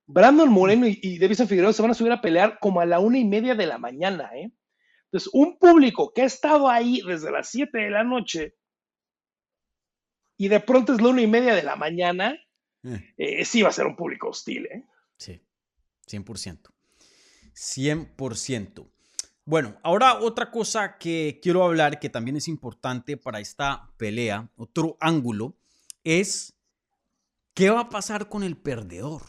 Brandon Moreno y, y Davison Figueroa se van a subir a pelear como a la una y media de la mañana, ¿eh? Entonces, un público que ha estado ahí desde las 7 de la noche y de pronto es la una y media de la mañana, eh. Eh, sí va a ser un público hostil, ¿eh? Sí, 100%. 100%. Bueno, ahora otra cosa que quiero hablar que también es importante para esta pelea, otro ángulo, es qué va a pasar con el perdedor.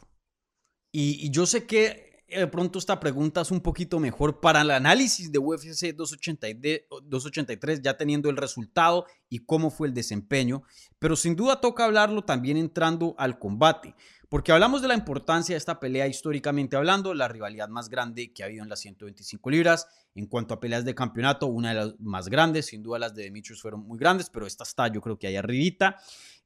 Y, yo sé que de pronto esta pregunta es un poquito mejor para el análisis de UFC 283, ya teniendo el resultado y cómo fue el desempeño, pero sin duda toca hablarlo también entrando al combate. Porque hablamos de la importancia de esta pelea históricamente hablando, la rivalidad más grande que ha habido en las 125 libras. En cuanto a peleas de campeonato, una de las más grandes, sin duda las de Demetrius fueron muy grandes, pero esta está yo creo que ahí arribita.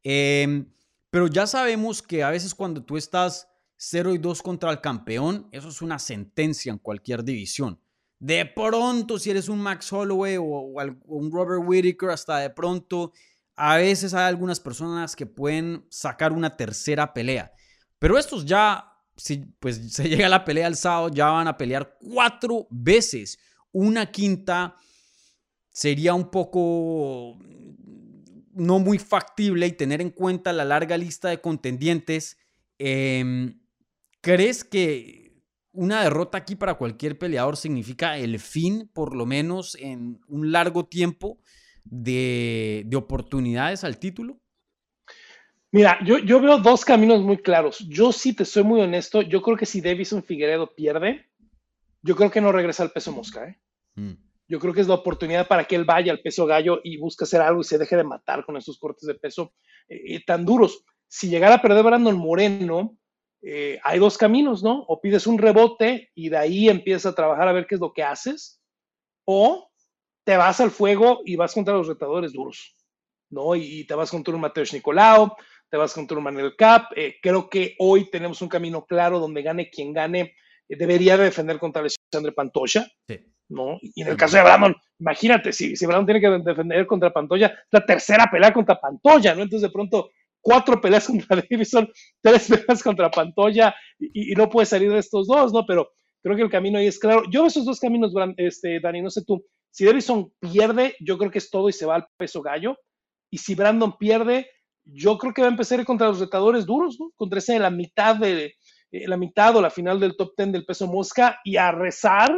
Em, pero ya sabemos que a veces cuando tú estás 0 y 2 contra el campeón, eso es una sentencia en cualquier división. De pronto, si eres un Max Holloway o, un Robert Whittaker, hasta de pronto, a veces hay algunas personas que pueden sacar una tercera pelea. Pero estos ya, si pues se llega a la pelea el sábado, ya van a pelear cuatro veces. Una quinta sería un poco no muy factible y tener en cuenta la larga lista de contendientes. Em, ¿Crees que una derrota aquí para cualquier peleador significa el fin, por lo menos en un largo tiempo, de oportunidades al título? Mira, yo, yo veo dos caminos muy claros. Yo sí te soy muy honesto. Yo creo que si Davison Figueredo pierde, yo creo que no regresa al peso mosca. ¿eh? Mm. Yo creo que es la oportunidad para que él vaya al peso gallo y busque hacer algo y se deje de matar con esos cortes de peso eh, eh, tan duros. Si llegara a perder Brandon Moreno, eh, hay dos caminos, ¿no? O pides un rebote y de ahí empiezas a trabajar a ver qué es lo que haces, o te vas al fuego y vas contra los retadores duros, ¿no? Y, te vas contra un Mateusz Nicolau, te vas contra un Manuel Cap. Eh, creo que hoy tenemos un camino claro donde gane quien gane. Eh, debería defender contra Alexandre Pantoya. ¿no? Y en el caso de Brandon, imagínate, si, si Brandon tiene que defender contra Pantoya, la tercera pelea contra Pantoya, ¿no? Entonces de pronto cuatro peleas contra Davison, tres peleas contra Pantoya y, no puede salir de estos dos, ¿no? Pero creo que el camino ahí es claro. Yo veo esos dos caminos, este, Dani, no sé tú. Si Davison pierde, yo creo que es todo y se va al peso gallo. Y si Brandon pierde, yo creo que va a empezar contra los retadores duros, ¿no? Contra ese la mitad de eh, la mitad o la final del top 10 del peso mosca y a rezar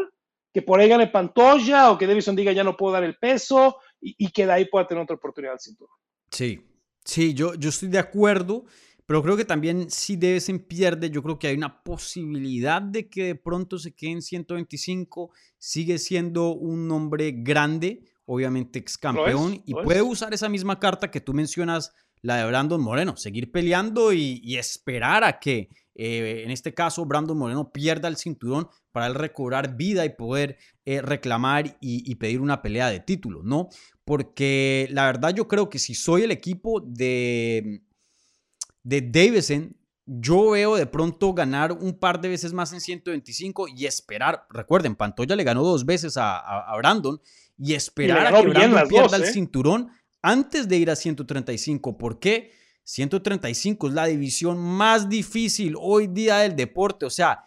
que por ahí gane Pantoya o que Davison diga ya no puedo dar el peso y, que de ahí pueda tener otra oportunidad al cinturón. Sí, sí, yo, yo estoy de acuerdo, pero creo que también si Davison pierde, yo creo que hay una posibilidad de que de pronto se quede en 125, sigue siendo un nombre grande, obviamente ex campeón, y puede usar esa misma carta que tú mencionas la de Brandon Moreno, seguir peleando y, esperar a que, eh, en este caso, Brandon Moreno pierda el cinturón para él recobrar vida y poder eh, reclamar y, pedir una pelea de título, ¿no? Porque la verdad yo creo que si soy el equipo de, de Davison, yo veo de pronto ganar un par de veces más en 125 y esperar, recuerden, Pantoya le ganó dos veces a, Brandon y esperar a que Brandon pierda el ¿eh? cinturón antes de ir a 135. ¿Por qué? 135 es la división más difícil hoy día del deporte. O sea,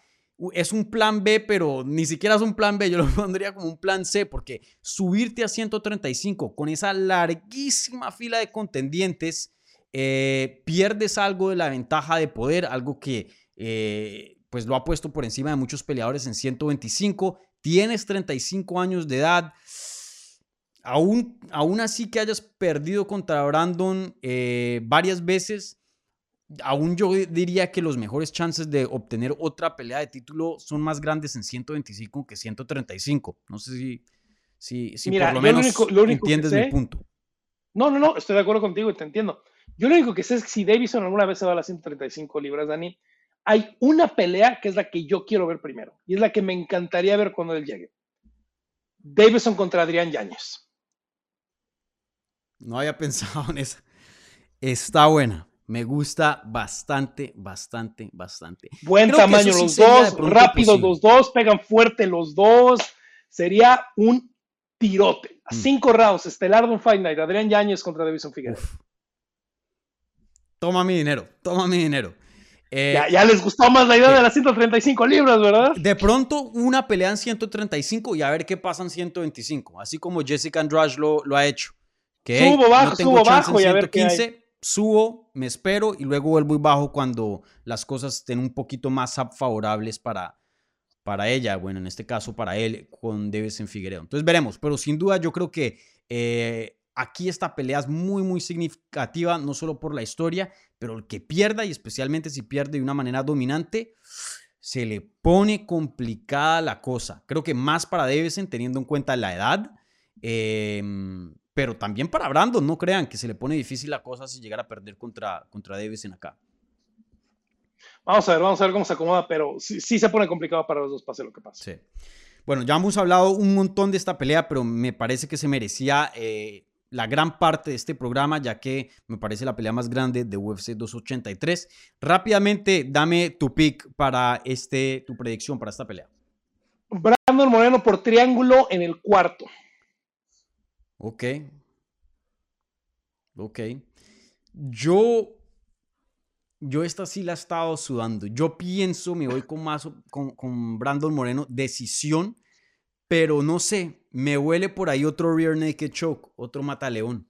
es un plan B, pero ni siquiera es un plan B. Yo lo pondría como un plan C, porque subirte a 135 con esa larguísima fila de contendientes, eh, pierdes algo de la ventaja de poder, algo que eh, pues lo ha puesto por encima de muchos peleadores en 125. Tienes 35 años de edad aún, aún así que hayas perdido contra Brandon eh, varias veces, aún yo diría que los mejores chances de obtener otra pelea de título son más grandes en 125 que 135. No sé si, si, si por lo menos entiendes mi punto. No, no, no, estoy de acuerdo contigo y te entiendo. Yo lo único que sé es que si Davison alguna vez se va a las 135 libras, Dani, hay una pelea que es la que yo quiero ver primero y es la que me encantaría ver cuando él llegue. Davison contra Adrián Yáñez. No había pensado en esa. Está buena. Me gusta bastante, bastante, bastante. Buen tamaño los dos, rápidos los dos, pegan fuerte los dos. Sería un tirote. A mm. cinco rounds, estelar de un Fight Night, Adrián Yáñez contra Davison Figueroa. Toma mi dinero, toma mi dinero. Eh, ya, les gustó más la idea de las 135 libras, ¿verdad? De pronto, una pelea en 135 y a ver qué pasa en 125, así como Jessica Andrade lo, lo ha hecho subo, bajo, subo, bajo y a ver qué Subo, me espero y luego vuelvo y bajo cuando las cosas estén un poquito más favorables para, para ella, bueno, en este caso para él con en Figueredo. Entonces veremos, pero sin duda yo creo que eh, aquí esta pelea es muy, muy significativa, no solo por la historia, pero el que pierda, y especialmente si pierde de una manera dominante, se le pone complicada la cosa. Creo que más para Davison, teniendo en cuenta la edad, em, pero también para Brandon, no crean que se le pone difícil la cosa si llegara a perder contra, contra Davison acá. Vamos a ver, vamos a ver cómo se acomoda, pero sí, se pone complicado para los dos, pase lo que pase. Sí. Bueno, ya hemos hablado un montón de esta pelea, pero me parece que se merecía eh, la gran parte de este programa, ya que me parece la pelea más grande de UFC 283. Rápidamente, dame tu pick para este, tu predicción para esta pelea. Brandon Moreno por triángulo en el cuarto. Ok. Ok. Yo yo esta sí la he estado sudando. Yo pienso, me voy con más con, con Brandon Moreno, decisión, pero no sé, me huele por ahí otro rear naked choke, otro mataleón.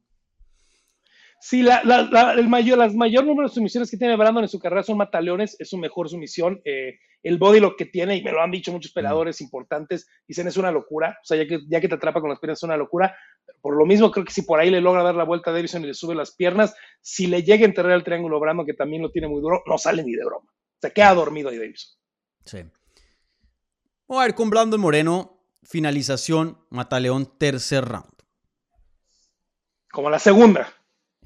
Sí, la, la, el mayor, las mayor número de sumisiones que tiene Brandon en su carrera son mataleones, es su mejor sumisión. Eh, el body lo que tiene, y me lo han dicho muchos peleadores importantes, dicen es una locura. O sea, ya que, ya que te atrapa con las piernas es una locura. Por lo mismo, creo que si por ahí le logra dar la vuelta a Davison y le sube las piernas, si le llega a enterrar el triángulo Brandon, que también lo tiene muy duro, no sale ni de broma. Se queda dormido ahí Davison. Sí. Vamos a ver con Brandon Moreno, finalización, Mataleón, tercer round. Como la segunda.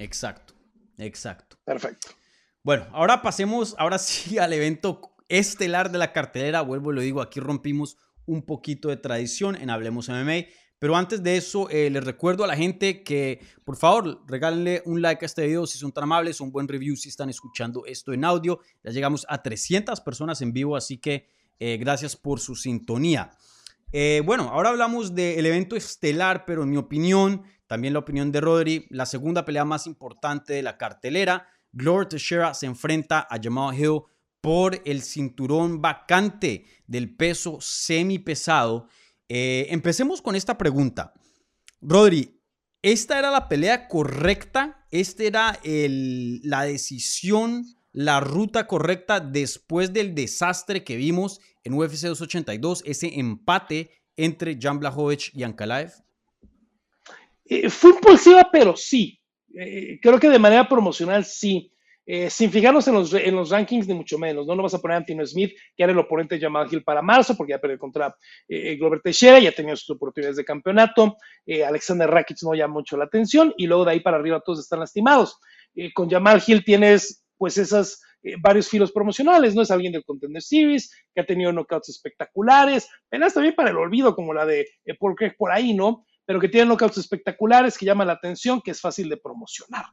Exacto, exacto. Perfecto. Bueno, ahora pasemos, ahora sí al evento estelar de la cartelera. Vuelvo y lo digo, aquí rompimos un poquito de tradición en Hablemos MMA. Pero antes de eso, eh, les recuerdo a la gente que, por favor, regálenle un like a este video si son tan amables, un buen review si están escuchando esto en audio. Ya llegamos a 300 personas en vivo, así que eh, gracias por su sintonía. Eh, bueno, ahora hablamos del evento estelar, pero en mi opinión también la opinión de Rodri, la segunda pelea más importante de la cartelera. Gloria Teixeira se enfrenta a Jamal Hill por el cinturón vacante del peso semipesado. Eh, empecemos con esta pregunta. Rodri, ¿esta era la pelea correcta? ¿Esta era la decisión, la ruta correcta después del desastre que vimos en UFC 282, ese empate entre Jan Blachowicz y Ankalaev? Eh, fue impulsiva, pero sí. Eh, creo que de manera promocional sí. Eh, sin fijarnos en los, en los rankings, ni mucho menos. No lo vas a poner a Antino Smith, que era el oponente de Jamal Hill para marzo, porque ya perdió contra Glover Teixeira, ya tenía sus oportunidades de campeonato. Alexander Rakic no llama mucho la atención, y luego de ahí para arriba todos están lastimados. con Jamal Hill tienes, pues, esas varios filos promocionales, ¿no? Es alguien del Contender Series, que ha tenido knockouts espectaculares, peleas también para el olvido, como la de Paul Craig por ahí, ¿no? Pero que tiene knockouts espectaculares, que llaman la atención, que es fácil de promocionar.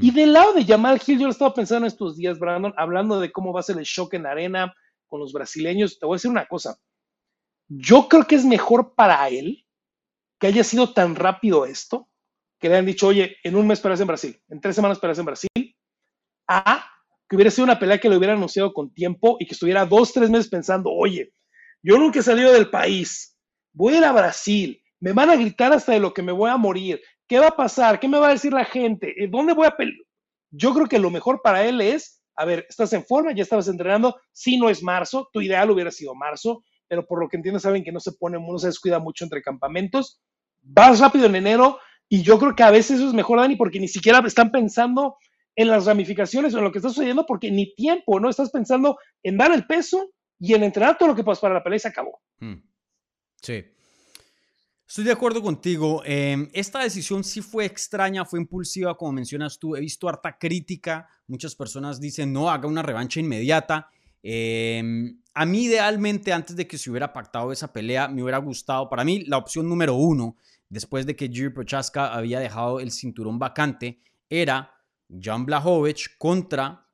Y del lado de Jamal Hill, yo lo estaba pensando estos días, Brandon, hablando de cómo va a ser el shock en arena con los brasileños. Te voy a decir una cosa. Yo creo que es mejor para él que haya sido tan rápido esto, que le han dicho, oye, en un mes peleas en Brasil, en tres semanas peleas en Brasil, a que hubiera sido una pelea que lo hubiera anunciado con tiempo y que estuviera dos, tres meses pensando, oye, yo nunca he salido del país, voy a ir a Brasil, me van a gritar hasta de lo que me voy a morir. ¿Qué va a pasar? ¿Qué me va a decir la gente? ¿Dónde voy a pelear? Yo creo que lo mejor para él es, a ver, estás en forma, ya estabas entrenando, si no es marzo, tu ideal hubiera sido marzo, pero por lo que entiendo saben que no se pone, no se descuida mucho entre campamentos. Vas rápido en enero y yo creo que a veces eso es mejor, Dani, porque ni siquiera están pensando en las ramificaciones o en lo que está sucediendo, porque ni tiempo, ¿no? Estás pensando en dar el peso y en entrenar todo lo que pasó para la pelea y se acabó. Hmm. Sí. Estoy de acuerdo contigo. Em, esta decisión sí fue extraña, fue impulsiva, como mencionas tú. He visto harta crítica. Muchas personas dicen, no, haga una revancha inmediata. Em, a mí, idealmente, antes de que se hubiera pactado esa pelea, me hubiera gustado, para mí, la opción número uno, después de que Jiri Prochaska había dejado el cinturón vacante, era Jan Blachowicz contra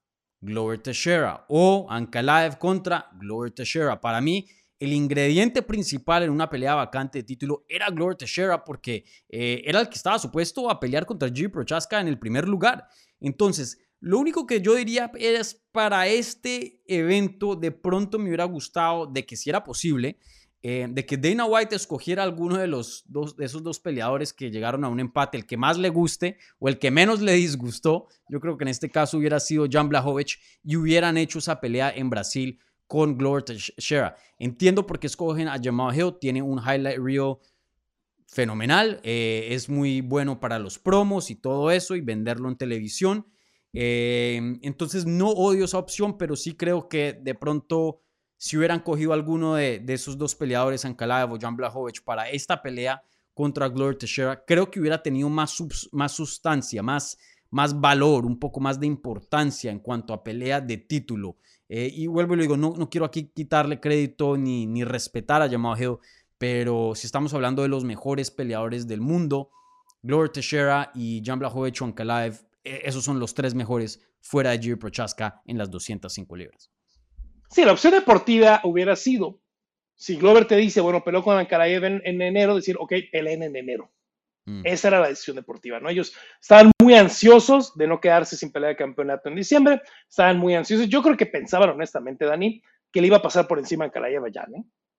Glover Teixeira o Ankalaev contra Glover Teixeira. Para mí, el ingrediente principal en una pelea vacante de título era Glover Teixeira porque eh, era el que estaba supuesto a pelear contra Jimmy Prochaska en el primer lugar. Entonces, lo único que yo diría es para este evento de pronto me hubiera gustado de que si era posible, eh, de que Dana White escogiera alguno de, los dos, de esos dos peleadores que llegaron a un empate, el que más le guste o el que menos le disgustó. Yo creo que en este caso hubiera sido Jan Blachowicz y hubieran hecho esa pelea en Brasil con Glover Teixeira. Entiendo por qué escogen a Jamal Hill, tiene un highlight reel fenomenal, eh, es muy bueno para los promos y todo eso y venderlo en televisión. Eh, entonces no odio esa opción, pero sí creo que de pronto si hubieran cogido alguno de, esos dos peleadores, Ankalaev o Jan Blachowicz, para esta pelea contra Glover Teixeira, creo que hubiera tenido más, más sustancia, más, más valor, un poco más de importancia en cuanto a pelea de título. Eh, y vuelvo y lo digo, no, no quiero aquí quitarle crédito ni, ni respetar a Jamal Hill, pero si estamos hablando de los mejores peleadores del mundo, Glover Teixeira y Jan Blachowicz o Ankalaev, e, esos son los tres mejores fuera de Jiri Prochaska en las 205 libras. Sí, la opción deportiva hubiera sido, si Glover te dice, bueno, peló con Ankalaev en, en enero, decir, ok, peleen en enero. Mm. Esa era la decisión deportiva, ¿no? Ellos estaban muy ansiosos de no quedarse sin pelea de campeonato en diciembre, estaban muy ansiosos. Yo creo que pensaban honestamente, Dani, que le iba a pasar por encima a Ankalaev ya.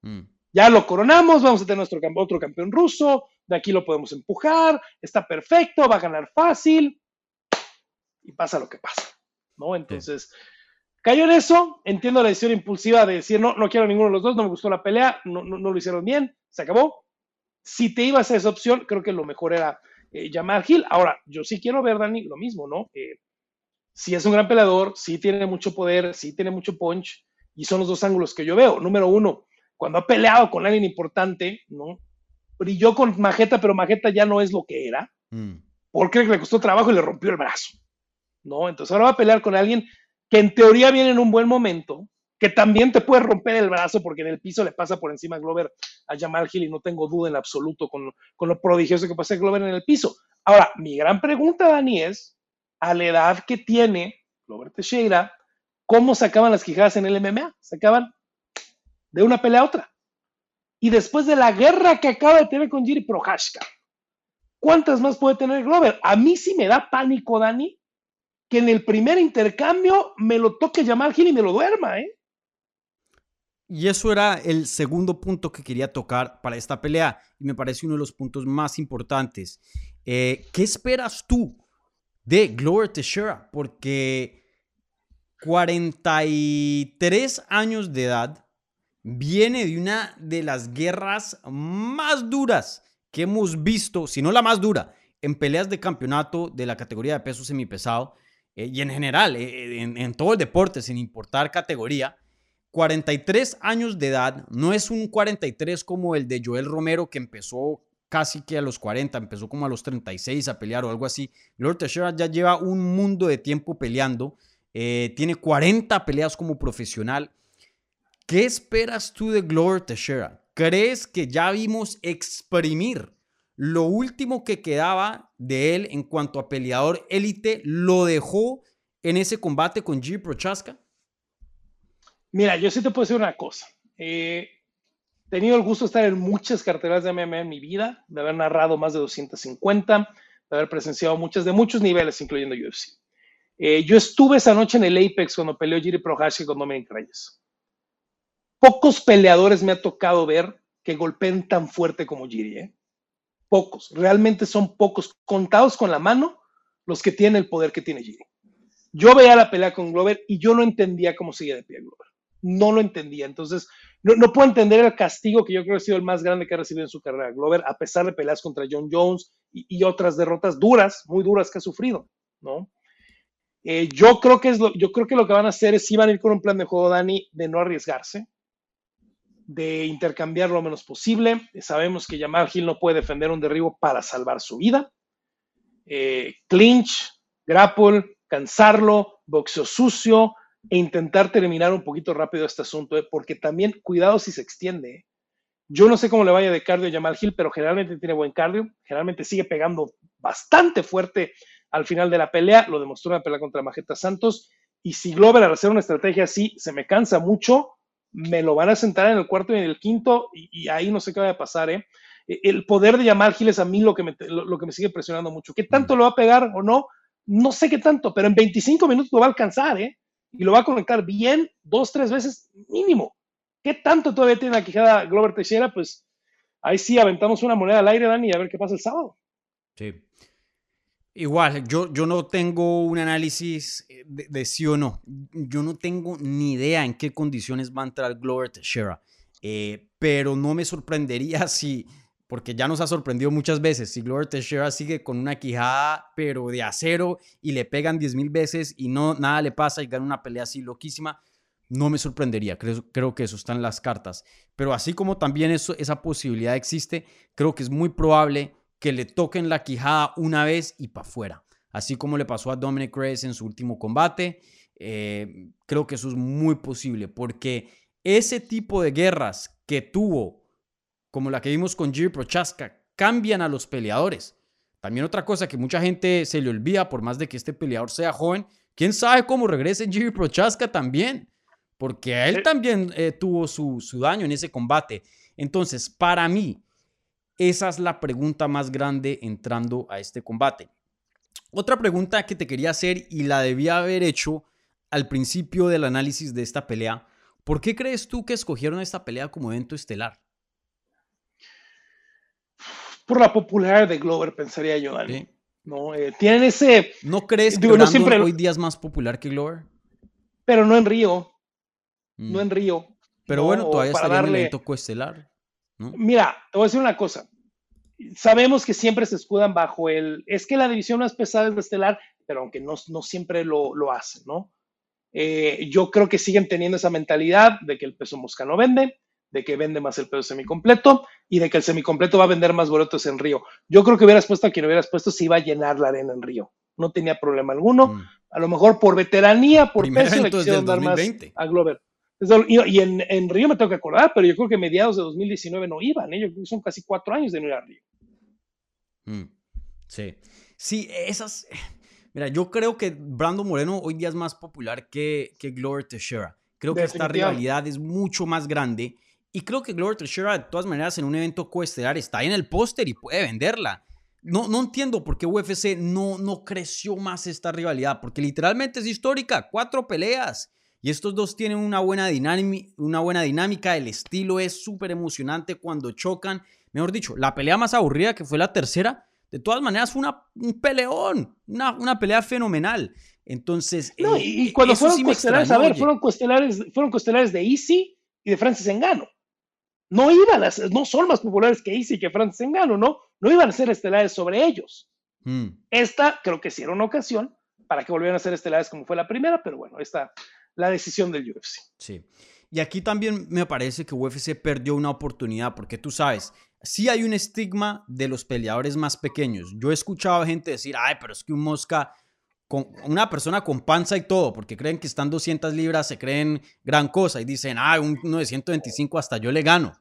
Mm. Ya lo coronamos, vamos a tener nuestro otro campeón ruso, de aquí lo podemos empujar, está perfecto, va a ganar fácil, y pasa lo que pasa, ¿no? Entonces, Cayó en eso, entiendo la decisión impulsiva de decir, no, no quiero ninguno de los dos, no me gustó la pelea, no, no, lo hicieron bien, se acabó. Si te ibas a esa opción, creo que lo mejor era eh, llamar Gil. Ahora, yo sí quiero ver, Dani, lo mismo, ¿no? Eh, si es un gran peleador, sí tiene mucho poder, sí tiene mucho punch, y son los dos ángulos que yo veo. Número uno, cuando ha peleado con alguien importante, ¿no? Brilló con Majeta, pero Majeta ya no es lo que era, mm. porque le costó trabajo y le rompió el brazo, ¿no? Entonces ahora va a pelear con alguien que en teoría viene en un buen momento, que también te puede romper el brazo porque en el piso le pasa por encima a Glover a Jamal Hill y no tengo duda en absoluto con, con lo prodigioso que pasa Glover en el piso. Ahora, mi gran pregunta, Dani, es, a la edad que tiene Glover Teixeira, ¿cómo sacaban las quijadas en el MMA? Sacaban de una pelea a otra. Y después de la guerra que acaba de tener con Jiri Prohashka, ¿cuántas más puede tener Glover? A mí sí me da pánico, Dani, que en el primer intercambio me lo toque Jamal Hill y me lo duerma, ¿eh? Y eso era el segundo punto que quería tocar para esta pelea y me parece uno de los puntos más importantes. Eh, ¿Qué esperas tú de Glover Teixeira? Porque 43 años de edad viene de una de las guerras más duras que hemos visto, si no la más dura, en peleas de campeonato de la categoría de peso semipesado eh, y en general, eh, en, todo el deporte, sin importar categoría, 43 años de edad no es un 43 como el de Joel Romero que empezó casi que a los 40, empezó como a los 36 a pelear o algo así. Glover Teixeira ya lleva un mundo de tiempo peleando, eh, tiene 40 peleas como profesional. ¿Qué esperas tú de Glover Teixeira? ¿Crees que ya vimos exprimir lo último que quedaba de él en cuanto a peleador élite lo dejó en ese combate con G. Prochaska? Mira, yo sí te puedo decir una cosa. he tenido el gusto de estar en muchas carteras de MMA en mi vida, de haber narrado más de 250, de haber presenciado muchas de muchos niveles, incluyendo UFC. Eh, yo estuve esa noche en el Apex cuando peleó Jiri Prochaska con Dominic Reyes. Pocos peleadores me ha tocado ver que golpeen tan fuerte como Jiri. ¿eh? pocos, realmente son pocos, contados con la mano los que tienen el poder que tiene Giri. Yo veía la pelea con Glover y yo no entendía cómo seguía de pie Glover. No lo entendía. Entonces, no, puedo entender el castigo que yo creo que ha sido el más grande que ha recibido en su carrera Glover, a pesar de peleas contra John Jones y, otras derrotas duras, muy duras que ha sufrido, ¿no? Eh, yo creo que es lo, yo creo que lo que van a hacer es si van a ir con un plan de juego, Dani, de no arriesgarse, de intercambiar lo menos posible. Sabemos que Jamal Hill no puede defender un derribo para salvar su vida. Eh, clinch, grapple, cansarlo, boxeo sucio e intentar terminar un poquito rápido este asunto, eh, porque también cuidado si se extiende. Eh. Yo no sé cómo le vaya de cardio a Jamal Hill, pero generalmente tiene buen cardio, generalmente sigue pegando bastante fuerte al final de la pelea, lo demostró en la pelea contra Majeta Santos, y si Glover al hacer una estrategia así se me cansa mucho, me lo van a sentar en el cuarto y en el quinto y, ahí no sé qué va a pasar, ¿eh? E, el poder de llamar Giles a mí lo que, me, lo, que me sigue presionando mucho. ¿Qué tanto lo va a pegar o no? No sé qué tanto, pero en 25 minutos lo va a alcanzar, ¿eh? Y lo va a conectar bien dos, tres veces mínimo. ¿Qué tanto todavía tiene la quijada Glover Teixeira? Pues ahí sí aventamos una moneda al aire, Dani, a ver qué pasa el sábado. Sí. Igual, yo, yo no tengo un análisis eh, de, sí o no. Yo no tengo ni idea en qué condiciones va a entrar Glover Teixeira. Eh, pero no me sorprendería si, porque ya nos ha sorprendido muchas veces, si Glover Teixeira sigue con una quijada, pero de acero, y le pegan 10 mil veces y no, nada le pasa y gana una pelea así loquísima, no me sorprendería. Creo, creo que eso está en las cartas. Pero así como también eso, esa posibilidad existe, creo que es muy probable que le toquen la quijada una vez y para afuera. Así como le pasó a Dominic Reyes en su último combate. Eh, creo que eso es muy posible porque ese tipo de guerras que tuvo, como la que vimos con Jiri Prochaska, cambian a los peleadores. También otra cosa que mucha gente se le olvida, por más de que este peleador sea joven, quién sabe cómo regrese Jiri Prochaska también, porque a él también eh, tuvo su, su daño en ese combate. Entonces, para mí, esa es la pregunta más grande entrando a este combate. Otra pregunta que te quería hacer y la debía haber hecho al principio del análisis de esta pelea. ¿Por qué crees tú que escogieron esta pelea como evento estelar? Por la popularidad de Glover, pensaría yo, Dani. ¿No? Eh, tienen ese... ¿No crees que no siempre... hoy día es más popular que Glover? Pero no en Río. No mm. en Río. Pero bueno, todavía estaría en el evento coestelar. Mira, te voy a decir una cosa. Sabemos que siempre se escudan bajo el. Es que la división más pesada es la estelar, pero aunque no, no siempre lo, lo hacen, ¿no? Eh, yo creo que siguen teniendo esa mentalidad de que el peso mosca no vende, de que vende más el peso semicompleto y de que el semicompleto va a vender más boletos en Río. Yo creo que hubieras puesto a quien hubieras puesto si iba a llenar la arena en Río. No tenía problema alguno. Mm. A lo mejor por veteranía, por peso, le quisieron dar más a Glover. Y, en, Río me tengo que acordar, pero yo creo que mediados de 2019 no iban, ¿eh? son casi cuatro años de no ir a Río. Mm, sí, sí, esas... Mira, yo creo que Brando Moreno hoy día es más popular que, que Glover Teixeira. Creo que esta rivalidad es mucho más grande y creo que Glover Teixeira de todas maneras en un evento coestelar está ahí en el póster y puede venderla. No, no entiendo por qué UFC no, no creció más esta rivalidad, porque literalmente es histórica, cuatro peleas. Y estos dos tienen una buena, una buena dinámica, el estilo es súper emocionante cuando chocan. Mejor dicho, la pelea más aburrida que fue la tercera, de todas maneras fue una, un peleón, una, una pelea fenomenal. Entonces, no, y, eh, cuando fueron sí a ver, fueron costelares, fueron costelares de Easy y de Francis Engano. No iban a no son más populares que Easy que Francis Engano, ¿no? No iban a ser estelares sobre ellos. Hmm. Esta creo que sí era una ocasión para que volvieran a ser estelares como fue la primera, pero bueno, esta la decisión del UFC. Sí. Y aquí también me parece que UFC perdió una oportunidad, porque tú sabes, sí hay un estigma de los peleadores más pequeños. Yo he escuchado a gente decir, ay, pero es que un mosca, con una persona con panza y todo, porque creen que están 200 libras, se creen gran cosa y dicen, ay, uno de 125 hasta yo le gano.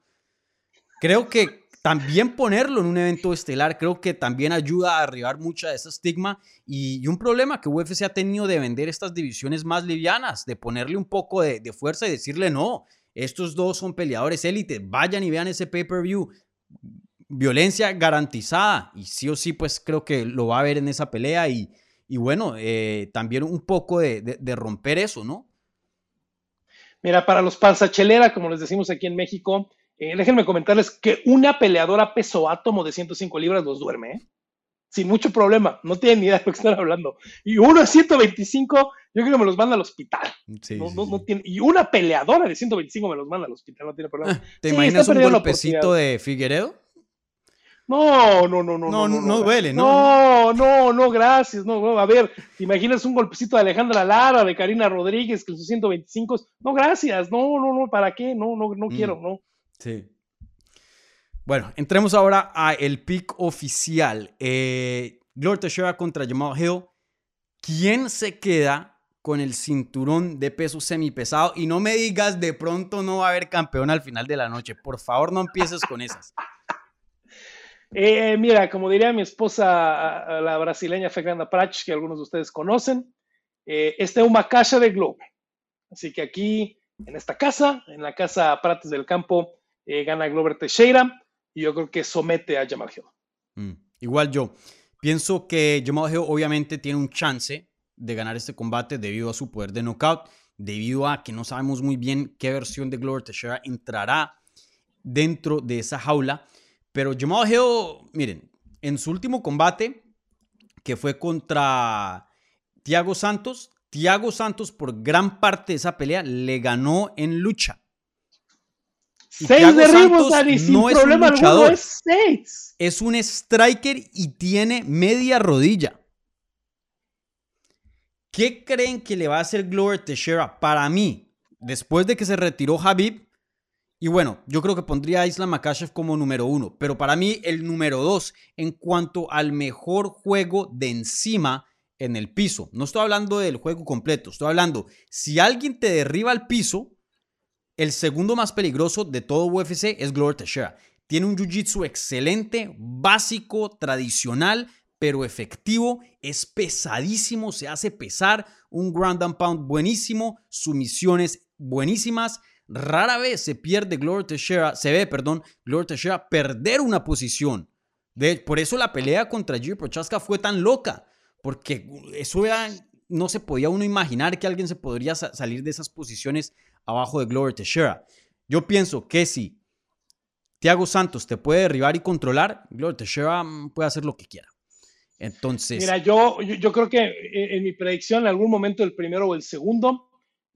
Creo que también ponerlo en un evento estelar creo que también ayuda a arribar mucha de ese estigma y, un problema que UFC ha tenido de vender estas divisiones más livianas, de ponerle un poco de, fuerza y decirle no, estos dos son peleadores élite, vayan y vean ese pay-per-view, violencia garantizada y sí o sí pues creo que lo va a ver en esa pelea y, bueno, eh, también un poco de, romper eso, ¿no? Mira, para los panzachelera, como les decimos aquí en México, eh, déjenme comentarles que una peleadora peso átomo de 105 libras los duerme, ¿eh? Sin mucho problema, no tienen ni idea de lo que están hablando. Y uno de 125, yo creo que me los manda al hospital. y una peleadora de 125 me los manda al hospital, no tiene problema. Ah, ¿Te imaginas un golpecito de Figueredo? No, no, no, no. No, no, no, duele, ¿no? No, no, no, gracias. No, a ver, ¿te imaginas un golpecito de Alejandra Lara, de Karina Rodríguez, que sus 125? No, gracias. No, no, no, ¿para qué? No, no, no mm. quiero, no. Sí. Bueno, entremos ahora a el pick oficial. Eh, Gloria Teixeira contra Jamal Hill. ¿Quién se queda con el cinturón de peso semipesado? Y no me digas de pronto no va a haber campeón al final de la noche. Por favor, no empieces con esas. Eh, mira, como diría mi esposa, la brasileña Fernanda Prach, que algunos de ustedes conocen, eh, este es una casa de globo. Así que aquí, en esta casa, en la casa Prates del Campo, eh, gana Glover Teixeira y yo creo que somete a Jamal Hill. Mm, igual yo. Pienso que Jamal Hill obviamente tiene un chance de ganar este combate debido a su poder de knockout, debido a que no sabemos muy bien qué versión de Glover Teixeira entrará dentro de esa jaula. Pero Jamal Hill, miren, en su último combate que fue contra Thiago Santos. Thiago Santos por gran parte de esa pelea le ganó en lucha. Y seis derribos, Dani, sin no problema es un alguno, es seis. Es un striker y tiene media rodilla. ¿Qué creen que le va a hacer Glover Teixeira? Para mí, después de que se retiró Habib, y bueno, yo creo que pondría a Islam Makashev como número uno, pero para mí el número dos en cuanto al mejor juego de encima en el piso. No estoy hablando del juego completo, estoy hablando, si alguien te derriba al piso, el segundo más peligroso de todo UFC es Glover Teixeira. Tiene un jiu-jitsu excelente, básico, tradicional, pero efectivo, es pesadísimo, se hace pesar, un ground and pound buenísimo, sumisiones buenísimas. Rara vez se pierde Gloria Teixeira, se ve, perdón, Gloria Teixeira perder una posición. De, por eso la pelea contra Jiri Prochaska fue tan loca, porque eso no se podía uno imaginar que alguien se podría salir de esas posiciones abajo de Gloria Teixeira. Yo pienso que si Thiago Santos te puede derribar y controlar, Gloria Teixeira mm, puede hacer lo que quiera. Entonces. Mira, yo, yo, creo que en, mi predicción, en algún momento el primero o el segundo,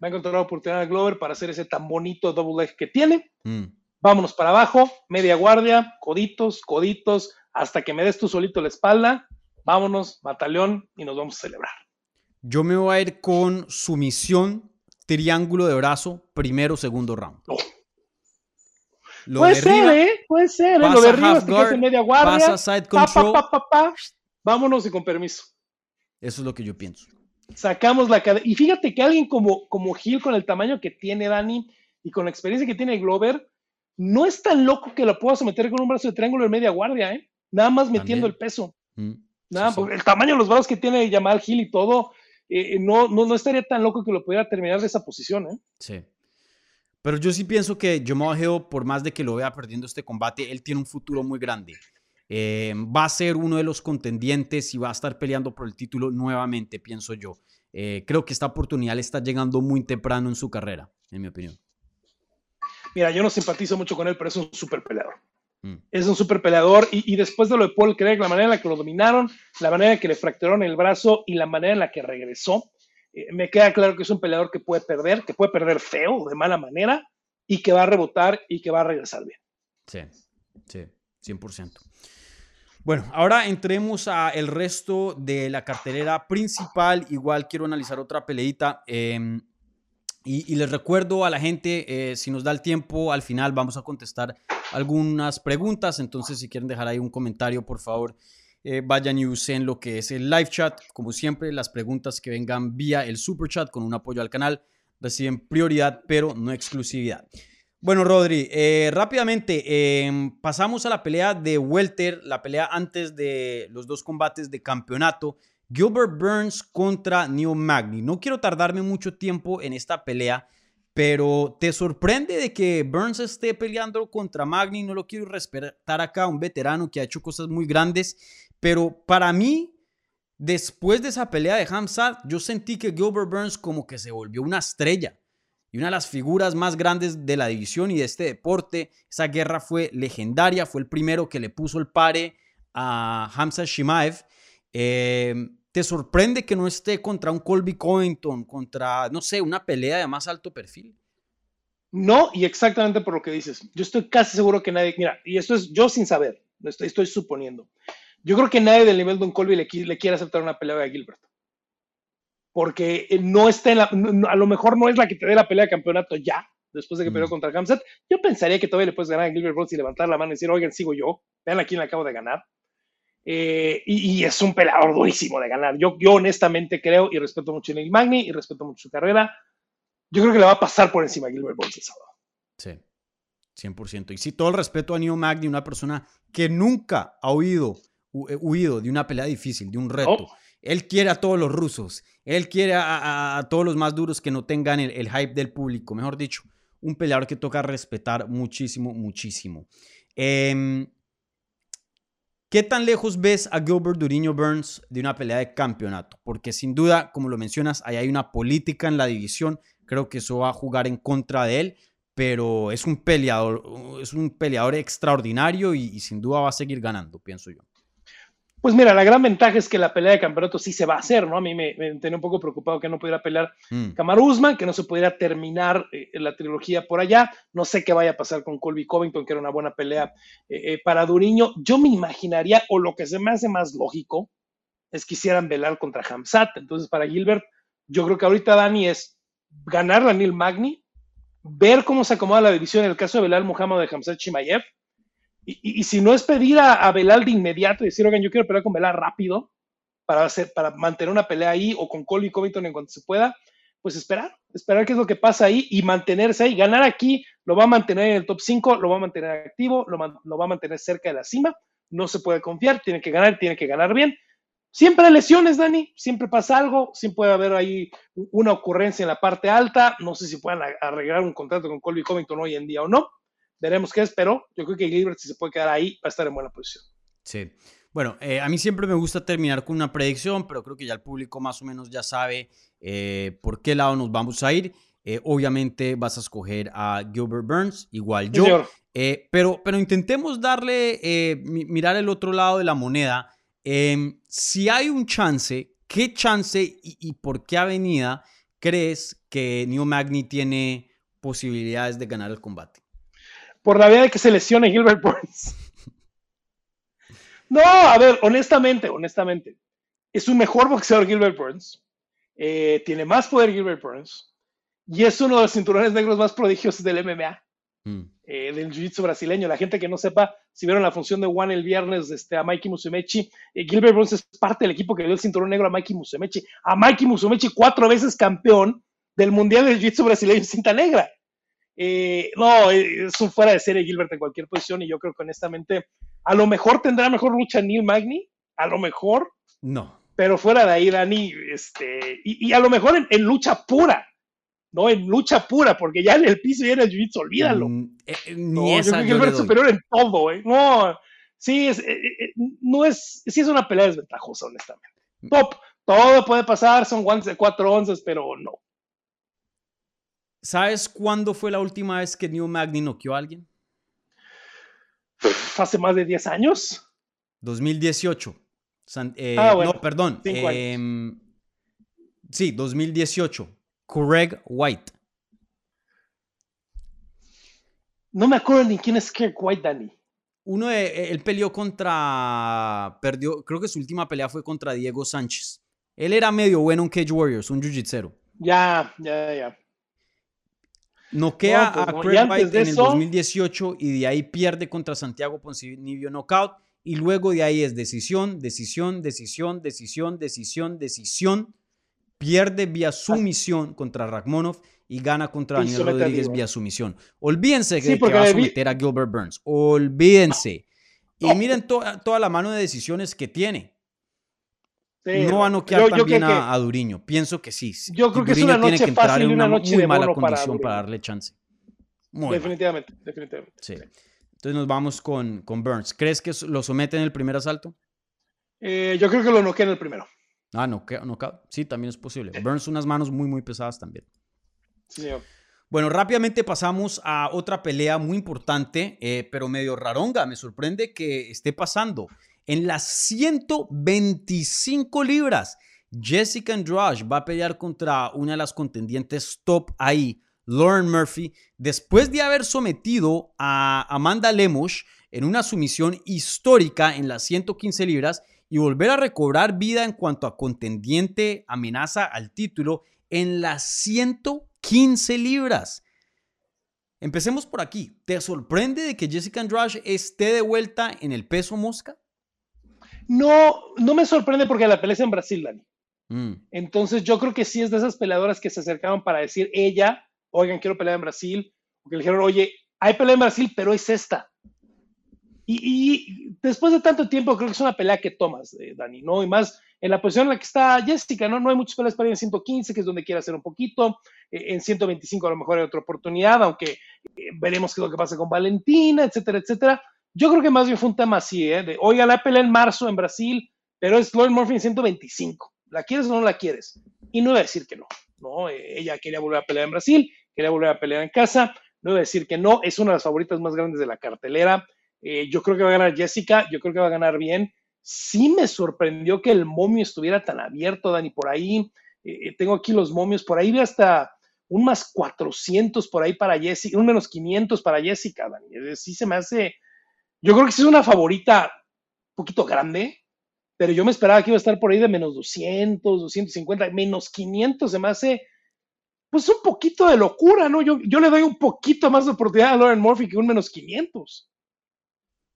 va a encontrar la oportunidad de Glover para hacer ese tan bonito double leg que tiene. Mm. Vámonos para abajo, media guardia, coditos, coditos, hasta que me des tú solito la espalda. Vámonos, batallón, y nos vamos a celebrar. Yo me voy a ir con sumisión, triángulo de brazo, primero, segundo round. puede, ser, ¿eh? puede ser, ¿eh? Lo de arriba, hasta media guardia. Pasa side control. Vámonos y con permiso. Eso es lo que yo pienso. Sacamos la cadena. Y fíjate que alguien como, como Gil, con el tamaño que tiene Dani y con la experiencia que tiene Glover, no es tan loco que lo pueda someter con un brazo de triángulo en media guardia, ¿eh? Nada más metiendo el peso. Mm, Nada, el tamaño de los brazos que tiene Jamal Gil y todo, eh, no, no, no, estaría tan loco que lo pudiera terminar de esa posición, ¿eh? Sí. Pero yo sí pienso que Jamal Hill, por más de que lo vea perdiendo este combate, él tiene un futuro muy grande. Eh, va a ser uno de los contendientes y va a estar peleando por el título nuevamente, pienso yo. Eh, creo que esta oportunidad le está llegando muy temprano en su carrera, en mi opinión. Mira, yo no simpatizo mucho con él, pero es un super peleador. Mm. Es un super peleador y, después de lo de Paul Craig, la manera en la que lo dominaron, la manera en la que le fracturaron el brazo y la manera en la que regresó, eh, me queda claro que es un peleador que puede perder, que puede perder feo, de mala manera, y que va a rebotar y que va a regresar bien. Sí, sí, 100%. Bueno, ahora entremos a el resto de la cartelera principal. Igual quiero analizar otra peleita. Em, y, les recuerdo a la gente, eh, si nos da el tiempo, al final vamos a contestar algunas preguntas. Entonces, si quieren dejar ahí un comentario, por favor, eh, vayan y usen lo que es el live chat. Como siempre, las preguntas que vengan vía el super chat con un apoyo al canal reciben prioridad, pero no exclusividad. Bueno, Rodri, eh, rápidamente em, pasamos a la pelea de Welter, la pelea antes de los dos combates de campeonato. Gilbert Burns contra Neil Magny. No quiero tardarme mucho tiempo en esta pelea, pero ¿te sorprende de que Burns esté peleando contra Magny? No lo quiero respetar acá, un veterano que ha hecho cosas muy grandes, pero para mí, después de esa pelea de Hamzat, yo sentí que Gilbert Burns como que se volvió una estrella y una de las figuras más grandes de la división y de este deporte. Esa guerra fue legendaria, fue el primero que le puso el pare a Hamza Shimaev. Eh, ¿Te sorprende que no esté contra un Colby Covington, contra, no sé, una pelea de más alto perfil? No, y exactamente por lo que dices. Yo estoy casi seguro que nadie, mira, y esto es yo sin saber, estoy, estoy suponiendo. Yo creo que nadie del nivel de un Colby le, le quiere aceptar una pelea de Gilbert porque no está en la, a lo mejor no es la que te dé la pelea de campeonato ya, después de que peleó mm. contra Hamzat. Yo pensaría que todavía le puedes ganar a Gilbert Burns y levantar la mano y decir, oigan, sigo yo, vean a quién le acabo de ganar. Eh, y, es un peleador durísimo de ganar. Yo, yo honestamente creo y respeto mucho a Neil Magny y respeto mucho su carrera. Yo creo que le va a pasar por encima a Gilbert Burns el sábado. Sí, 100%. Y sí, todo el respeto a Neil Magny, una persona que nunca ha huido, eh, huido de una pelea difícil, de un reto. Él quiere a todos los rusos. Él quiere a, todos los más duros que no tengan el, hype del público. Mejor dicho, un peleador que toca respetar muchísimo, muchísimo. Em, ¿Qué tan lejos ves a Gilbert Duriño Burns de una pelea de campeonato? Porque sin duda, como lo mencionas, ahí hay una política en la división. Creo que eso va a jugar en contra de él, pero es un peleador, es un peleador extraordinario y sin duda va a seguir ganando, pienso yo. Pues mira, la gran ventaja es que la pelea de campeonato sí se va a hacer, ¿no? A mí me, tenía un poco preocupado que no pudiera pelear mm. Kamaru Usman, que no se pudiera terminar eh, la trilogía por allá. No sé qué vaya a pasar con Colby Covington, que era una buena pelea eh, eh, para Duriño. Yo me imaginaría, o lo que se me hace más lógico, es que hicieran velar contra Hamzat. Entonces, para Gilbert, yo creo que ahorita Dani es ganar a Neil Magni, ver cómo se acomoda la división en el caso de Belal Muhammad de Hamzat Chimaev, y, si no es pedir a, Belal de inmediato y decir, oigan, yo quiero pelear con Belal rápido para, hacer, para mantener una pelea ahí o con Colby Covington en cuanto se pueda, pues esperar, esperar qué es lo que pasa ahí y mantenerse ahí. Ganar aquí lo va a mantener en el top 5, lo va a mantener activo, lo, lo va a mantener cerca de la cima. No se puede confiar, tiene que ganar, tiene que ganar bien. Siempre hay lesiones, Dani, siempre pasa algo, siempre puede haber ahí una ocurrencia en la parte alta, no sé si puedan arreglar un contrato con Colby Covington hoy en día o no, veremos qué es, pero yo creo que Gilbert si se puede quedar ahí va a estar en buena posición. Sí. Bueno, eh, a mí siempre me gusta terminar con una predicción, pero creo que ya el público más o menos ya sabe eh, por qué lado nos vamos a ir. Eh, obviamente vas a escoger a Gilbert Burns, igual yo. pero, pero intentemos darle, mirar el otro lado de la moneda. Em, si hay un chance, ¿qué chance y, y, por qué avenida crees que New Magni tiene posibilidades de ganar el combate? Por la vía de que se lesione Gilbert Burns. No, a ver, honestamente, honestamente, es un mejor boxeador Gilbert Burns, eh, tiene más poder Gilbert Burns, y es uno de los cinturones negros más prodigiosos del MMA, mm. eh, del jiu-jitsu brasileño. La gente que no sepa, si vieron la función de One el viernes este, a Mikey Musumeci, eh, Gilbert Burns es parte del equipo que dio el cinturón negro a Mikey Musumeci. A Mikey Musumeci, cuatro veces campeón del Mundial de Jiu-Jitsu brasileño en cinta negra. Eh, no, es un fuera de serie Gilbert en cualquier posición y yo creo que honestamente a lo mejor tendrá mejor lucha Neil Magni, a lo mejor. No. Pero fuera de ahí, Dani, este, y, a lo mejor en, lucha pura, ¿no? En lucha pura, porque ya en el piso y en el jiu-jitsu, olvídalo. Mm, eh, eh, no, yo creo que Gilbert es superior en todo, ¿eh? No, sí, es, no es, sí es una pelea desventajosa, honestamente. Top, todo puede pasar, son guantes de cuatro onzas, pero no. ¿Sabes cuándo fue la última vez que New Magni noqueó a alguien? Hace más de 10 años. 2018. Eh, ah, bueno. No, perdón. Em, sí, 2018. Craig White. No me acuerdo ni quién es Craig White, Danny. Uno de, eh, él peleó contra, perdió, creo que su última pelea fue contra Diego Sánchez. Él era medio bueno en Cage Warriors, un jiu-jitsu. Ya, ya, ya. Noquea pues a Craig White en el 2018 y de ahí pierde contra Santiago Poncinibio knockout. Y luego de ahí es decisión, decisión, decisión, decisión, decisión, decisión. Pierde vía sumisión contra Ragmonov y gana contra Daniel Rodríguez vía sumisión. Olvídense que, va a someter a Gilbert Burns. Olvídense. Y miren toda la mano de decisiones que tiene no va a noquear también a, Duriño. Pienso que sí. Yo creo que es una noche tiene que entrar en una, muy mala condición para, darle chance. definitivamente, definitivamente. Sí. Entonces nos vamos con, con, Burns. ¿Crees que lo somete en el primer asalto? Eh, yo creo que lo noquea en el primero. Ah, no, no, sí, también es posible. Burns unas manos muy, muy pesadas también. Sí, Bueno, rápidamente pasamos a otra pelea muy importante, eh, pero medio raronga. Me sorprende que esté pasando en las 125 libras. Jessica Andrade va a pelear contra una de las contendientes top ahí, Lauren Murphy, después de haber sometido a Amanda Lemos en una sumisión histórica en las 115 libras y volver a recobrar vida en cuanto a contendiente amenaza al título en las 115 libras. Empecemos por aquí. ¿Te sorprende de que Jessica Andrade esté de vuelta en el peso mosca? No, no me sorprende porque la pelea es en Brasil, Dani. Mm. Entonces yo creo que sí es de esas peleadoras que se acercaban para decir ella, oigan, quiero pelear en Brasil, o que le dijeron, oye, hay pelea en Brasil, pero es esta. Y, después de tanto tiempo creo que es una pelea que tomas, eh, Dani, ¿no? Y más en la posición en la que está Jessica, ¿no? No hay muchas peleas para ir en 115, que es donde quiere hacer un poquito. Eh, en 125 a lo mejor hay otra oportunidad, aunque eh, veremos qué es lo que pasa con Valentina, etcétera, etcétera. Yo creo que más bien fue un tema así, ¿eh? De, oiga, la pelea en marzo en Brasil, pero es Lloyd Murphy en 125. ¿La quieres o no la quieres? Y no iba a decir que no, ¿no? Eh, ella quería volver a pelear en Brasil, quería volver a pelear en casa, no iba a decir que no, es una de las favoritas más grandes de la cartelera. Eh, yo creo que va a ganar Jessica, yo creo que va a ganar bien. sí me sorprendió que el momio estuviera tan abierto, Dani, por ahí. Eh, tengo aquí los momios, por ahí vi hasta un más 400 por ahí para Jessica, un menos 500 para Jessica, Dani. Sí se me hace, yo creo que sí es una favorita un poquito grande, pero yo me esperaba que iba a estar por ahí de menos 200, 250, menos 500 se me hace, pues un poquito de locura, ¿no? Yo, yo le doy un poquito más de oportunidad a Lauren Murphy que un menos 500.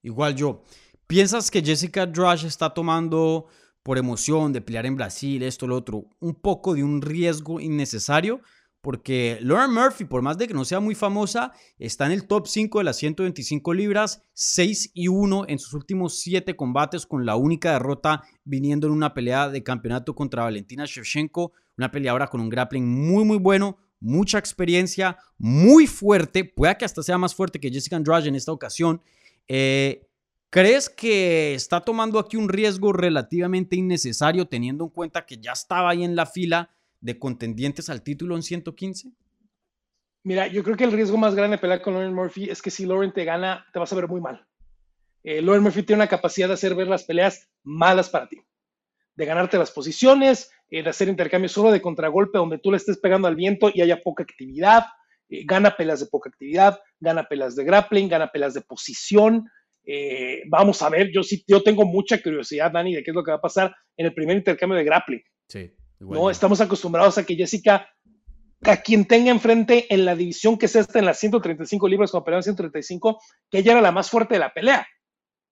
Igual yo. ¿Piensas que Jessica Drush está tomando por emoción de pelear en Brasil, esto, lo otro, un poco de un riesgo innecesario? Porque Lauren Murphy, por más de que no sea muy famosa, está en el top 5 de las 125 libras, 6 y 1 en sus últimos 7 combates, con la única derrota viniendo en una pelea de campeonato contra Valentina Shevchenko, una peleadora con un grappling muy, muy bueno, mucha experiencia, muy fuerte, puede que hasta sea más fuerte que Jessica Andrade en esta ocasión. Eh, ¿Crees que está tomando aquí un riesgo relativamente innecesario teniendo en cuenta que ya estaba ahí en la fila de contendientes al título en 115? Mira, yo creo que el riesgo más grande de pelear con Lauren Murphy es que si Lauren te gana, te vas a ver muy mal. Eh, Lauren Murphy tiene una capacidad de hacer ver las peleas malas para ti, de ganarte las posiciones, eh, de hacer intercambios solo de contragolpe donde tú le estés pegando al viento y haya poca actividad, eh, gana peleas de poca actividad, gana peleas de grappling, gana peleas de posición, eh, vamos a ver, yo sí, yo tengo mucha curiosidad, Dani, de qué es lo que va a pasar en el primer intercambio de grappling. Sí, no, estamos acostumbrados a que Jessica, a quien tenga enfrente en la división que es esta, en las 135 libras, como peleó en 135, que ella era la más fuerte de la pelea.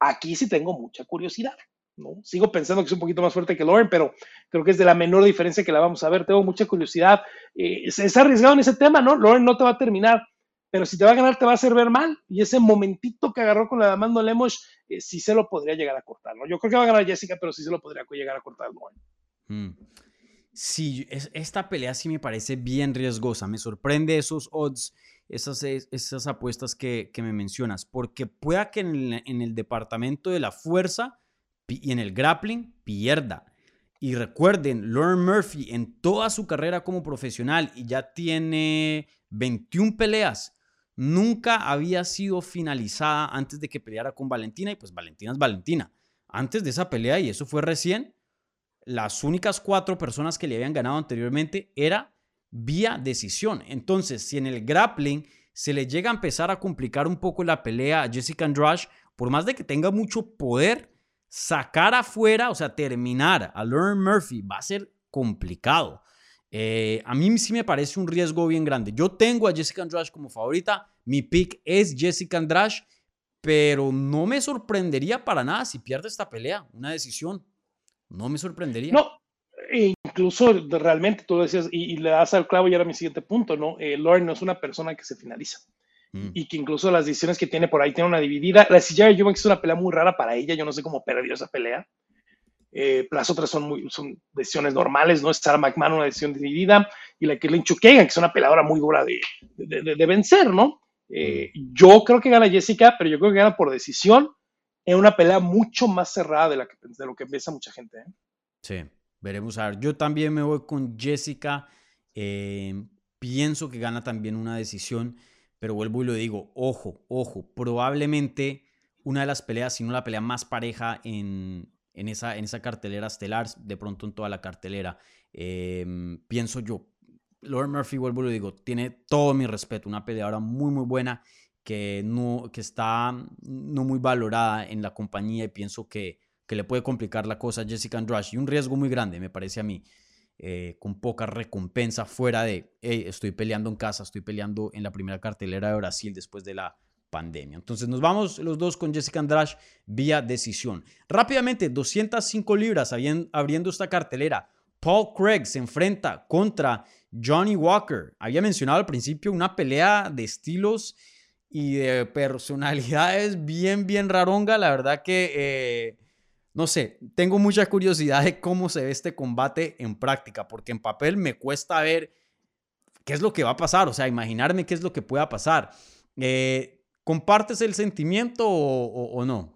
Aquí sí tengo mucha curiosidad. ¿no? Sigo pensando que es un poquito más fuerte que Lauren, pero creo que es de la menor diferencia que la vamos a ver. Tengo mucha curiosidad. Eh, es arriesgado en ese tema, ¿no? Lauren no te va a terminar pero si te va a ganar te va a hacer ver mal. Y ese momentito que agarró con la de Amando Lemos, eh, sí se lo podría llegar a cortar, ¿no? Yo creo que va a ganar Jessica, pero sí se lo podría llegar a cortar mm. Sí, esta pelea sí me parece bien riesgosa. Me sorprende esos odds, esas, esas apuestas que, me mencionas, porque pueda que en el, en el departamento de la fuerza y en el grappling pierda. Y recuerden, Lauren Murphy en toda su carrera como profesional y ya tiene 21 peleas nunca había sido finalizada antes de que peleara con Valentina y pues Valentina es Valentina. Antes de esa pelea, y eso fue recién, las únicas cuatro personas que le habían ganado anteriormente era vía decisión. Entonces, si en el grappling se le llega a empezar a complicar un poco la pelea a Jessica Andrade, por más de que tenga mucho poder, sacar afuera, o sea, terminar a Lauren Murphy va a ser complicado. Eh, a mí sí me parece un riesgo bien grande. Yo tengo a Jessica Andrade como favorita. Mi pick es Jessica Andrade, pero no me sorprendería para nada si pierde esta pelea, una decisión. No me sorprendería. No, incluso realmente tú decías, y, le das al clavo y era mi siguiente punto, ¿no? Eh, Lauren no es una persona que se finaliza. Mm. Y que incluso las decisiones que tiene por ahí tiene una dividida. La silla de Eubanks es una pelea muy rara para ella. Yo no sé cómo perdió esa pelea. Eh, las otras son, muy, son decisiones normales, ¿no? Sarah McMahon, una decisión dividida, y la Kirlin Chukagan, que es una peleadora muy dura de, de, vencer, ¿no? Eh, mm. yo creo que gana Jessica, pero yo creo que gana por decisión en una pelea mucho más cerrada de, la que, de lo que piensa mucha gente. ¿eh? Sí, veremos a ver. Yo también me voy con Jessica. pienso que gana también una decisión, pero vuelvo y lo digo, ojo, ojo, probablemente una de las peleas, si no la pelea más pareja en, en esa, en esa cartelera estelar, de pronto en toda la cartelera. Em, pienso yo, Lauren Murphy, vuelvo y lo digo, tiene todo mi respeto, una peleadora muy, muy buena que, no, que está no muy valorada en la compañía y pienso que, que le puede complicar la cosa a Jessica Andrade y un riesgo muy grande, me parece a mí. Eh, con poca recompensa fuera de, estoy peleando en casa, estoy peleando en la primera cartelera de Brasil después de la pandemia. Entonces nos vamos los dos con Jessica Andrade vía decisión. Rápidamente, 205 libras abriendo esta cartelera. Paul Craig se enfrenta contra Johnny Walker. Había mencionado al principio una pelea de estilos y de personalidades bien, bien raronga. La verdad que, eh, no sé, tengo mucha curiosidad de cómo se ve este combate en práctica, porque en papel me cuesta ver qué es lo que va a pasar, o sea, imaginarme qué es lo que pueda pasar. Eh, ¿Compartes el sentimiento o, no?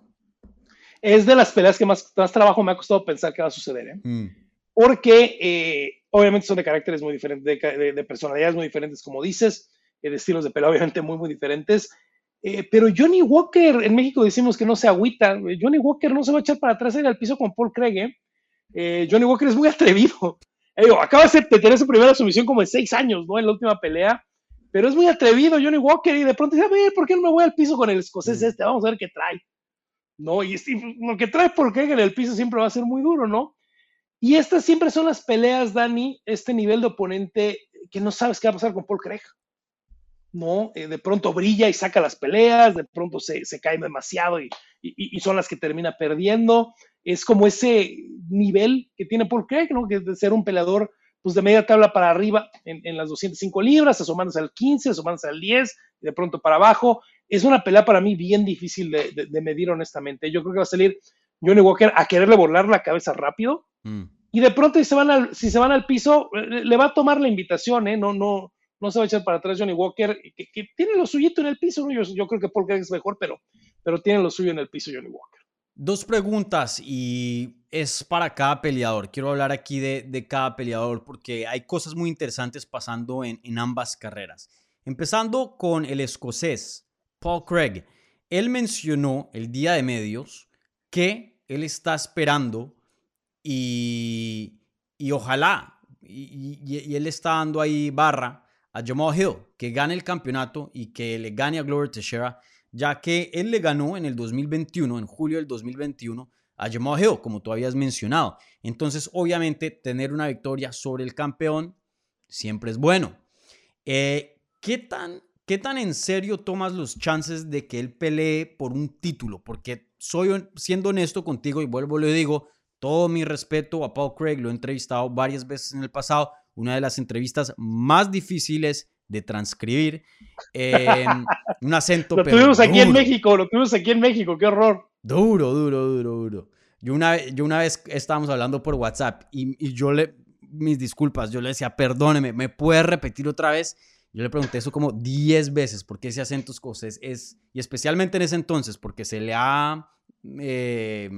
Es de las peleas que más, más, trabajo me ha costado pensar que va a suceder, ¿eh? Mm. Porque obviamente son de caracteres muy diferentes, de, personalidades muy diferentes, como dices, eh, de estilos de pelea obviamente muy, muy diferentes. Eh, pero Johnny Walker, en México decimos que no se agüita. Johnny Walker no se va a echar para atrás en el piso con Paul Craig. ¿eh? Eh, Johnny Walker es muy atrevido. acaba de tener su primera sumisión como de seis años, ¿no? En la última pelea. Pero es muy atrevido Johnny Walker y de pronto dice, a ver, ¿por qué no me voy al piso con el escocés este? Vamos a ver qué trae. ¿No? Y, lo que trae Paul Craig en el piso siempre va a ser muy duro, ¿no? Y estas siempre son las peleas, Dani, este nivel de oponente que no sabes qué va a pasar con Paul Craig. ¿No? Eh, de pronto brilla y saca las peleas, de pronto se, cae demasiado y, son las que termina perdiendo. Es como ese nivel que tiene Paul Craig, ¿no? Que de ser un peleador pues de media tabla para arriba en, las 205 libras, asomándose al 15, asomándose al 10, y de pronto para abajo. Es una pelea para mí bien difícil de, medir honestamente. Yo creo que va a salir Johnny Walker a quererle volar la cabeza rápido. Mm. Y de pronto si se, van al, si se van al piso, eh, le va a tomar la invitación, ¿eh? No, no, no se va a echar para atrás Johnny Walker, que, tiene lo suyito en el piso, yo, creo que Paul Craig es mejor, pero, pero tiene lo suyo en el piso Johnny Walker. Dos preguntas y es para cada peleador. Quiero hablar aquí de, cada peleador porque hay cosas muy interesantes pasando en, en ambas carreras. Empezando con el escocés, Paul Craig. Él mencionó el día de medios que él está esperando y, y ojalá, y, y, él está dando ahí barra a Jamal Hill, que gane el campeonato y que le gane a Glover Teixeira, ya que él le ganó en el 2021, en julio del 2021, a Jamal Hill, como tú habías mencionado. Entonces, obviamente, tener una victoria sobre el campeón siempre es bueno. Eh, ¿qué, tan, ¿Qué tan en serio tomas los chances de que él pelee por un título? Porque soy, siendo honesto contigo, y vuelvo, le digo, todo mi respeto a Paul Craig, lo he entrevistado varias veces en el pasado, una de las entrevistas más difíciles de transcribir. un acento. lo tuvimos aquí en México, lo tuvimos aquí en México, qué horror. Duro, duro, duro, duro. Yo una, yo una vez estábamos hablando por WhatsApp y, yo le, mis disculpas, yo le decía, perdóneme, ¿me puede repetir otra vez? Yo le pregunté eso como 10 veces, porque ese acento escocés es, y especialmente en ese entonces, porque se le ha eh,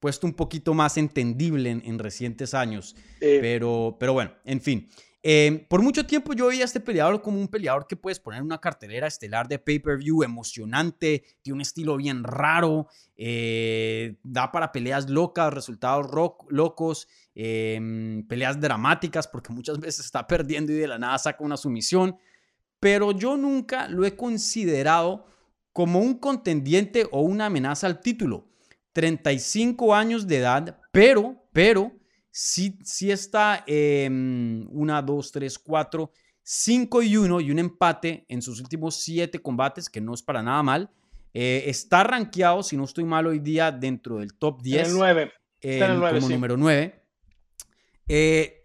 puesto un poquito más entendible en, recientes años. Pero, pero bueno, en fin. Em, por mucho tiempo yo veía a este peleador como un peleador que puedes poner una cartelera estelar de pay-per-view emocionante, tiene un estilo bien raro, eh, da para peleas locas, resultados locos, em, peleas dramáticas, porque muchas veces está perdiendo y de la nada saca una sumisión. Pero yo nunca lo he considerado como un contendiente o una amenaza al título. 35 años de edad, pero, pero, sí, sí está eh, una, dos, tres, cuatro, cinco y uno y un empate en sus últimos siete combates, que no es para nada mal. Eh, está rankeado, si no estoy mal hoy día, dentro del top 10. el 9. como número 9. Eh,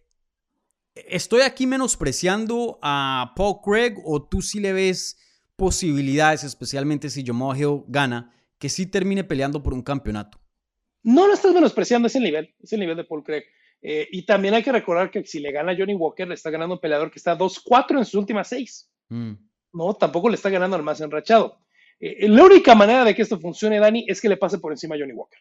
¿Estoy aquí menospreciando a Paul Craig o tú sí le ves posibilidades, especialmente si Jamal Hill gana, que sí termine peleando por un campeonato. No lo estás menospreciando, es el nivel, es el nivel de Paul Craig. Eh, y también hay que recordar que si le gana Johnny Walker, le está ganando un peleador que está 2-4 en sus últimas seis. Mm. No, tampoco le está ganando al más enrachado. Eh, la única manera de que esto funcione, Dani, es que le pase por encima a Johnny Walker.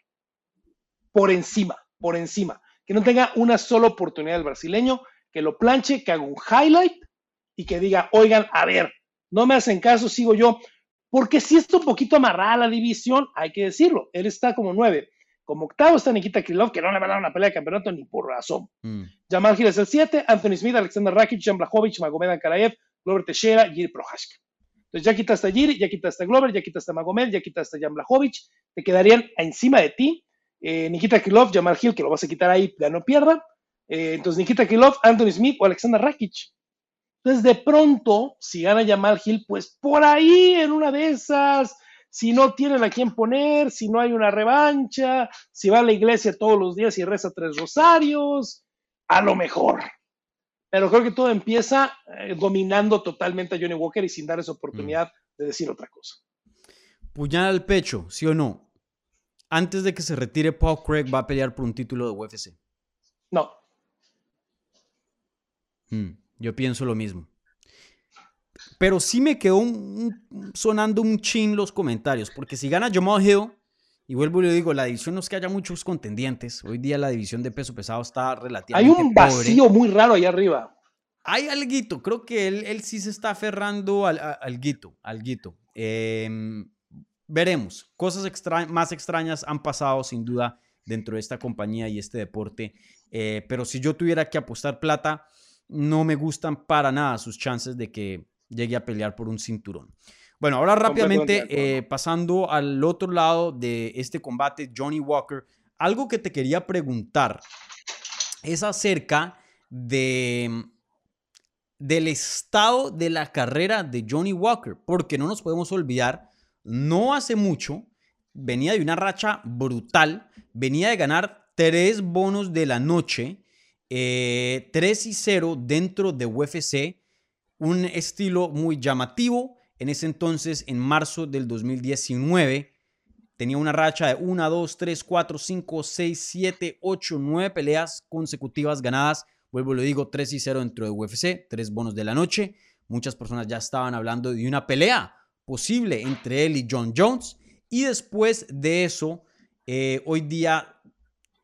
Por encima, por encima. Que no tenga una sola oportunidad el brasileño, que lo planche, que haga un highlight y que diga, oigan, a ver, no me hacen caso, sigo yo porque si está un poquito amarrada la división, hay que decirlo. Él está como nueve. Como octavo está Nikita Krylov, que no le va a dar una pelea de campeonato ni por razón. Mm. Jamal Gil es el siete, Anthony Smith, Alexander Rakic, Jan Blachowicz, Magomed Ankaraev, Glover Teixeira, Giri Prohaska. Entonces ya quitaste a Giri, ya quitaste a Glover, ya quitaste a Magomed, ya quitaste a Jan Blachowicz, te quedarían encima de ti eh, Nikita Krylov, Jamal Gil, que lo vas a quitar ahí, ya no pierda. Eh, entonces Nikita Krylov, Anthony Smith o Alexander Rakic. Entonces, de pronto, si gana Jamal Hill, pues por ahí en una de esas, si no tienen a quién poner, si no hay una revancha, si va a la iglesia todos los días y reza tres rosarios, a lo mejor. Pero creo que todo empieza eh, dominando totalmente a Johnny Walker y sin dar esa oportunidad mm. de decir otra cosa. Puñal al pecho, ¿sí o no? Antes de que se retire, Paul Craig va a pelear por un título de UFC. No. Mm. Yo pienso lo mismo. Pero sí me quedó sonando un chin los comentarios, porque si gana Jamal Hill, y vuelvo y le digo, la división no es que haya muchos contendientes. Hoy día la división de peso pesado está relativamente. Hay un vacío muy raro ahí arriba. Hay alguito, creo que él, él sí se está aferrando al, al guito, al guito. em, veremos. Cosas más extrañas han pasado sin duda dentro de esta compañía y este deporte. Eh, pero si yo tuviera que apostar plata, no me gustan para nada sus chances de que llegue a pelear por un cinturón. Bueno, ahora rápidamente eh, pasando al otro lado de este combate, Johnny Walker, algo que te quería preguntar es acerca de del estado de la carrera de Johnny Walker, porque no nos podemos olvidar, no hace mucho venía de una racha brutal, venía de ganar tres bonos de la noche, eh, 3 y 0 dentro de UFC, un estilo muy llamativo. En ese entonces, en marzo del 2019, tenía una racha de 1, 2, 3, 4, 5, 6, 7, 8, 9 peleas consecutivas ganadas. Vuelvo, lo digo, 3 y 0 dentro de UFC, tres bonos de la noche. Muchas personas ya estaban hablando de una pelea posible entre él y John Jones. Y después de eso, eh, hoy día,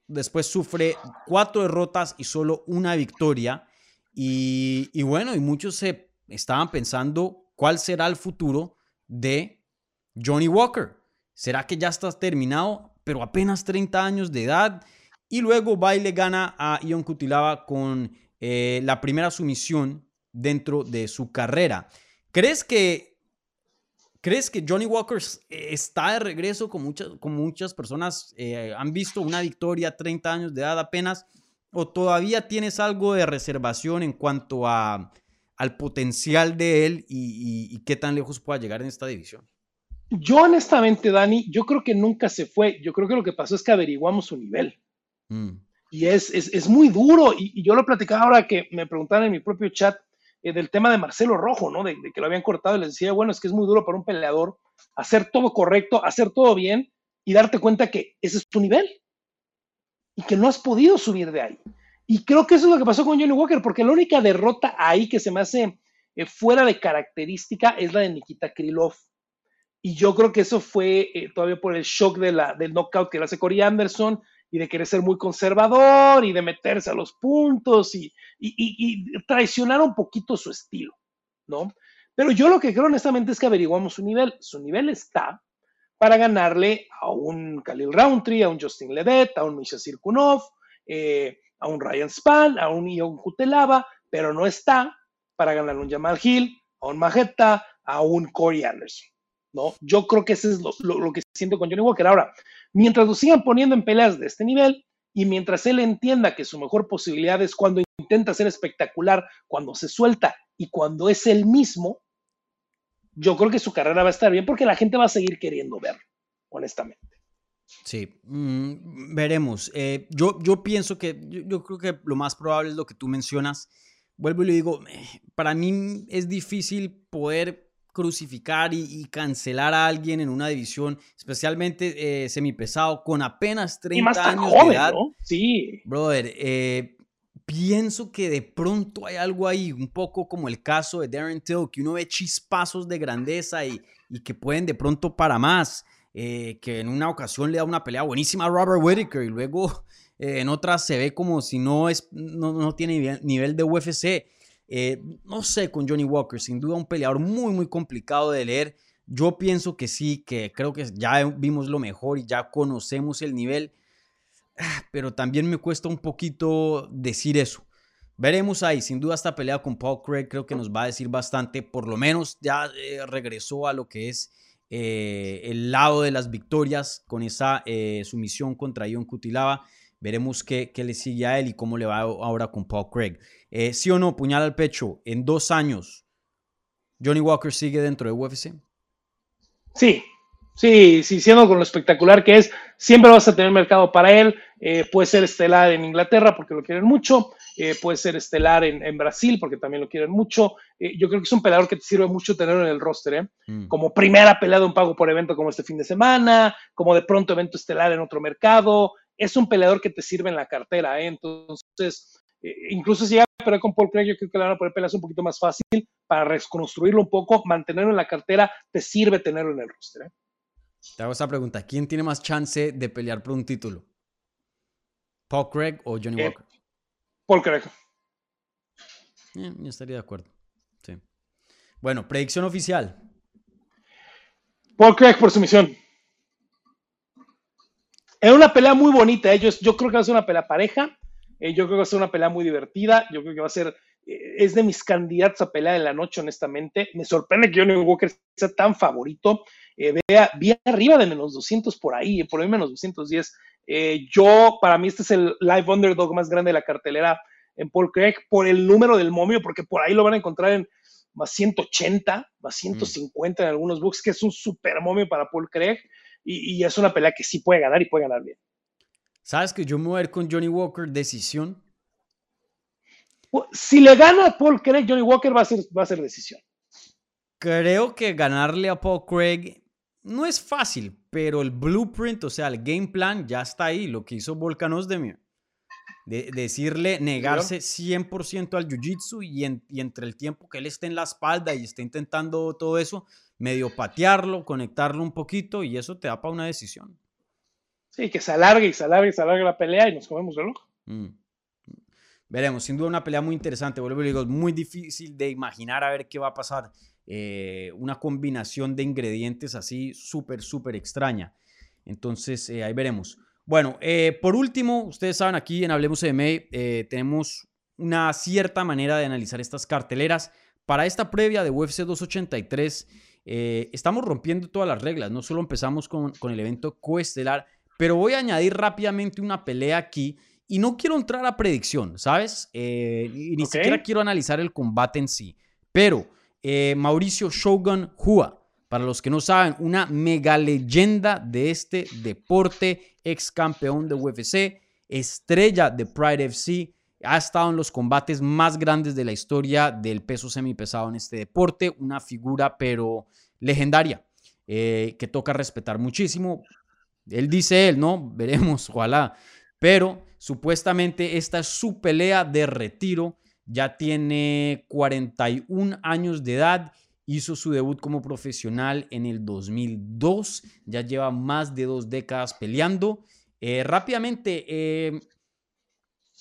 después sufre cuatro derrotas y solo una victoria. Y, bueno, y muchos se estaban pensando cuál será el futuro de Johnny Walker. ¿Será que ya está terminado, pero apenas 30 años de edad? Y luego va y le gana a Ion Kutilava con eh, la primera sumisión dentro de su carrera. ¿Crees que ¿Crees que Johnny Walker está de regreso con muchas, como muchas personas eh, han visto una victoria a 30 años de edad apenas? ¿O todavía tienes algo de reservación en cuanto a, al potencial de él y, qué tan lejos pueda llegar en esta división? Yo honestamente, Dani, yo creo que nunca se fue. Yo creo que lo que pasó es que averiguamos su nivel. Mm. Y es, es, es, muy duro. Y, y, yo lo platicaba ahora que me preguntaron en mi propio chat eh, del tema de Marcelo Rojo, ¿no? De, que lo habían cortado y les decía, bueno, es que es muy duro para un peleador hacer todo correcto, hacer todo bien y darte cuenta que ese es tu nivel y que no has podido subir de ahí. Y creo que eso es lo que pasó con Johnny Walker, porque la única derrota ahí que se me hace eh, fuera de característica es la de Nikita Krylov. Y yo creo que eso fue eh, todavía por el shock de la, del knockout que le hace Corey Anderson y de querer ser muy conservador y de meterse a los puntos y, traicionar un poquito su estilo, ¿no? Pero yo lo que creo honestamente es que averiguamos su nivel. Su nivel está para ganarle a un Khalil Roundtree, a un Justin Ledet, a un Misha Sirkunov, eh, a un Ryan Span, a un Ion Kutelava, pero no está para ganarle a un Jamal Hill, a un Majeta, a un Corey Anderson. ¿No? Yo creo que eso es lo, lo, que siento con Johnny Walker. Ahora, mientras lo sigan poniendo en peleas de este nivel y mientras él entienda que su mejor posibilidad es cuando intenta ser espectacular, cuando se suelta y cuando es él mismo, yo creo que su carrera va a estar bien porque la gente va a seguir queriendo verlo, honestamente. Sí, mm, veremos. Eh, yo, yo pienso que, yo, creo que lo más probable es lo que tú mencionas. Vuelvo y le digo, eh, para mí es difícil poder crucificar y, cancelar a alguien en una división, especialmente eh, semipesado, con apenas 30 años de edad. Sí. Brother, eh, pienso que de pronto hay algo ahí, un poco como el caso de Darren Till, que uno ve chispazos de grandeza y, y que pueden de pronto para más. Eh, que en una ocasión le da una pelea buenísima a Robert Whittaker y luego en otras se ve como si no, es, no, no tiene nivel de UFC. Eh, no sé, con Johnny Walker, sin duda un peleador muy, muy complicado de leer. Yo pienso que sí, que creo que ya vimos lo mejor y ya conocemos el nivel, ah, pero también me cuesta un poquito decir eso. Veremos ahí, sin duda esta pelea con Paul Craig creo que nos va a decir bastante, por lo menos ya eh, regresó a lo que es eh, el lado de las victorias con esa sumisión contra Ion Kutilava. Veremos qué, qué, le sigue a él y cómo le va ahora con Paul Craig. Eh, ¿Sí o no, puñal al pecho, en dos años, Johnny Walker sigue dentro de UFC? Sí, sí, sí, siendo con lo espectacular que es, siempre vas a tener mercado para él. Eh, puede ser estelar en Inglaterra porque lo quieren mucho, eh, puede ser estelar en, Brasil porque también lo quieren mucho. yo creo que es un peleador que te sirve mucho tenerlo en el roster, mm. como primera pelea de un pago por evento como este fin de semana, como de pronto evento estelar en otro mercado. Es un peleador que te sirve en la cartera, entonces eh, incluso si llega a pelear con Paul Craig, yo creo que le van a poner peleas un poquito más fácil para reconstruirlo un poco, mantenerlo en la cartera, te sirve tenerlo en el roster. ¿eh? Te hago esa pregunta, ¿quién tiene más chance de pelear por un título? ¿Paul Craig o Johnny eh, Walker? Paul Craig. yo estaría de acuerdo. Sí. Bueno, predicción oficial. Paul Craig por sumisión. Es una pelea muy bonita. ¿eh? Yo, yo, creo que va a ser una pelea pareja. Eh, yo creo que va a ser una pelea muy divertida. Yo creo que va a ser. Eh, es de mis candidatos a pelea de la noche, honestamente. Me sorprende que Johnny Walker sea tan favorito. vea, bien arriba de menos 200 por ahí, por ahí menos 210. yo, para mí, este es el live underdog más grande de la cartelera en Paul Craig por el número del momio, porque por ahí lo van a encontrar en más 180, más 150 en algunos books, que es un super momio para Paul Craig y, es una pelea que sí puede ganar y puede ganar bien. ¿Sabes que yo me voy a ir con Johnny Walker decisión? Si le gana a Paul Craig, Johnny Walker va a ser, va a ser decisión. Creo que ganarle a Paul Craig no es fácil, pero el blueprint, o sea, el game plan ya está ahí, lo que hizo Volkanos de De decirle, negarse 100% al jiu-jitsu y, y, entre el tiempo que él esté en la espalda y esté intentando todo eso, medio patearlo, conectarlo un poquito y eso te da para una decisión. Sí, que se alargue y se alargue y se alargue la pelea y nos comemos el ojo. Mm. Veremos, sin duda una pelea muy interesante. Vuelvo digo, es muy difícil de imaginar a ver qué va a pasar. Eh, una combinación de ingredientes así súper, súper extraña. Entonces, eh, ahí veremos. Bueno, eh, por último, ustedes saben, aquí en Hablemos MMA tenemos una cierta manera de analizar estas carteleras. Para esta previa de UFC 283, eh, estamos rompiendo todas las reglas, no solo empezamos con, el evento coestelar, pero voy a añadir rápidamente una pelea aquí y no quiero entrar a predicción, ¿sabes? Eh, ni siquiera quiero analizar el combate en sí, pero eh, Mauricio Shogun Hua, para los que no saben, una mega leyenda de este deporte, ex campeón de UFC, estrella de Pride FC, ha estado en los combates más grandes de la historia del peso semipesado en este deporte, una figura pero legendaria eh, que toca respetar muchísimo. Él dice él, ¿no? Veremos, ojalá. Pero supuestamente esta es su pelea de retiro. Ya tiene 41 años de edad. Hizo su debut como profesional en el 2002. Ya lleva más de dos décadas peleando. Eh, rápidamente, eh,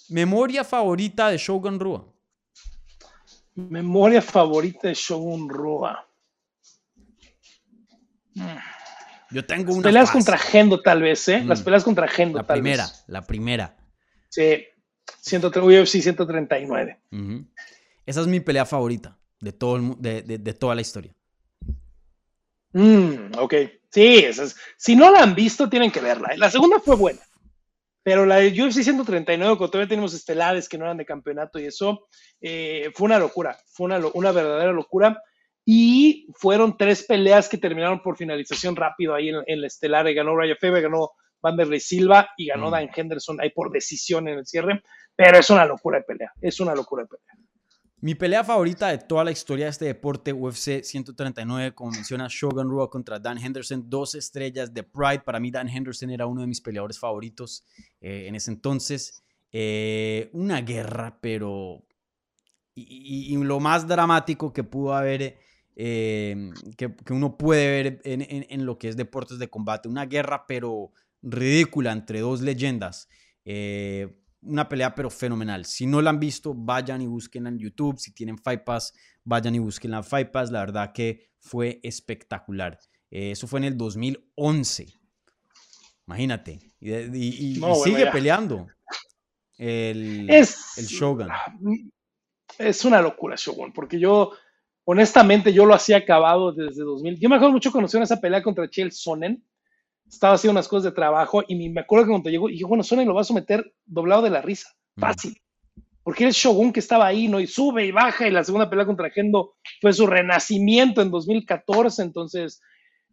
Memoria favorita de Shogun Rua. Memoria favorita de Shogun Rua. Yo tengo una. Peleas contra Gendo, tal vez, ¿eh? Las mm. peleas contra Gendo, la primera, La primera, Sí, 103, UFC 139. Esa es mi pelea favorita de, todo de, de, toda la historia. Mm, ok. Sí, si no la han visto, tienen que verla. La segunda fue buena. Pero la de UFC 139, cuando todavía tenemos estelares que no eran de campeonato y eso, eh, fue una locura, fue una, una, verdadera locura. Y fueron tres peleas que terminaron por finalización rápido ahí en, la estelar. ganó Raya Febe, ganó Vanderlei Silva y ganó mm. Dan Henderson ahí por decisión en el cierre. Pero es una locura de pelea, es una locura de pelea. Mi pelea favorita de toda la historia de este deporte, UFC 139, como menciona Shogun Rua contra Dan Henderson, dos estrellas de Pride. Para mí Dan Henderson era uno de mis peleadores favoritos eh, en ese entonces. Eh, una guerra, pero... Y, lo más dramático que pudo haber, eh, que, uno puede ver en, en, lo que es deportes de combate. Una guerra, pero ridícula entre dos leyendas una pelea pero fenomenal. Si no la han visto, vayan y búsquenla en YouTube. Si tienen Fight Pass, vayan y búsquenla en Fight Pass. La verdad que fue espectacular. Eh, eso fue en el 2011. Imagínate. Y, sigue peleando el, es, el Shogun. Es una locura, Shogun, porque yo, honestamente, yo lo hacía acabado desde 2000. Yo me acuerdo mucho conocer esa pelea contra Chel Sonnen estaba haciendo unas cosas de trabajo y me acuerdo que cuando llegó, y dije, bueno, Sony lo va a someter doblado de la risa, fácil. Porque el Shogun que estaba ahí, ¿no? Y sube y baja, y la segunda pelea contra Gendo fue su renacimiento en 2014, entonces,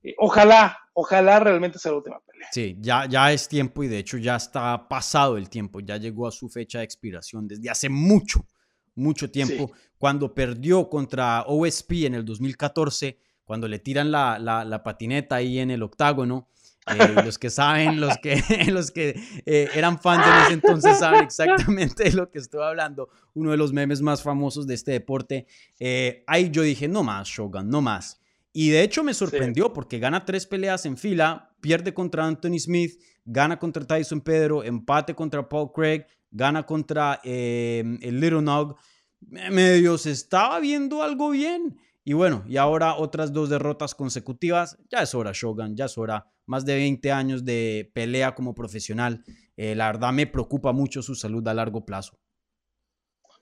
eh, ojalá, ojalá realmente sea la última pelea. Sí, ya, ya es tiempo y de hecho ya está pasado el tiempo, ya llegó a su fecha de expiración desde hace mucho, mucho tiempo, cuando perdió contra OSP en el 2014, cuando le tiran la, la, la patineta ahí en el octágono eh, los que saben, los que, los que eh, eran fans en ese entonces saben exactamente de lo que estoy hablando. Uno de los memes más famosos de este deporte. Eh, ahí yo dije, no más, Shogun, no más. Y de hecho me sorprendió porque gana tres peleas en fila, pierde contra Anthony Smith, gana contra Tyson Pedro, empate contra Paul Craig, gana contra el Little Nog. Medio se estaba viendo algo bien. Y bueno, y ahora otras dos derrotas consecutivas. Ya es hora, Shogun, ya es hora. Más de 20 años de pelea como profesional. Eh, la verdad me preocupa mucho su salud a largo plazo.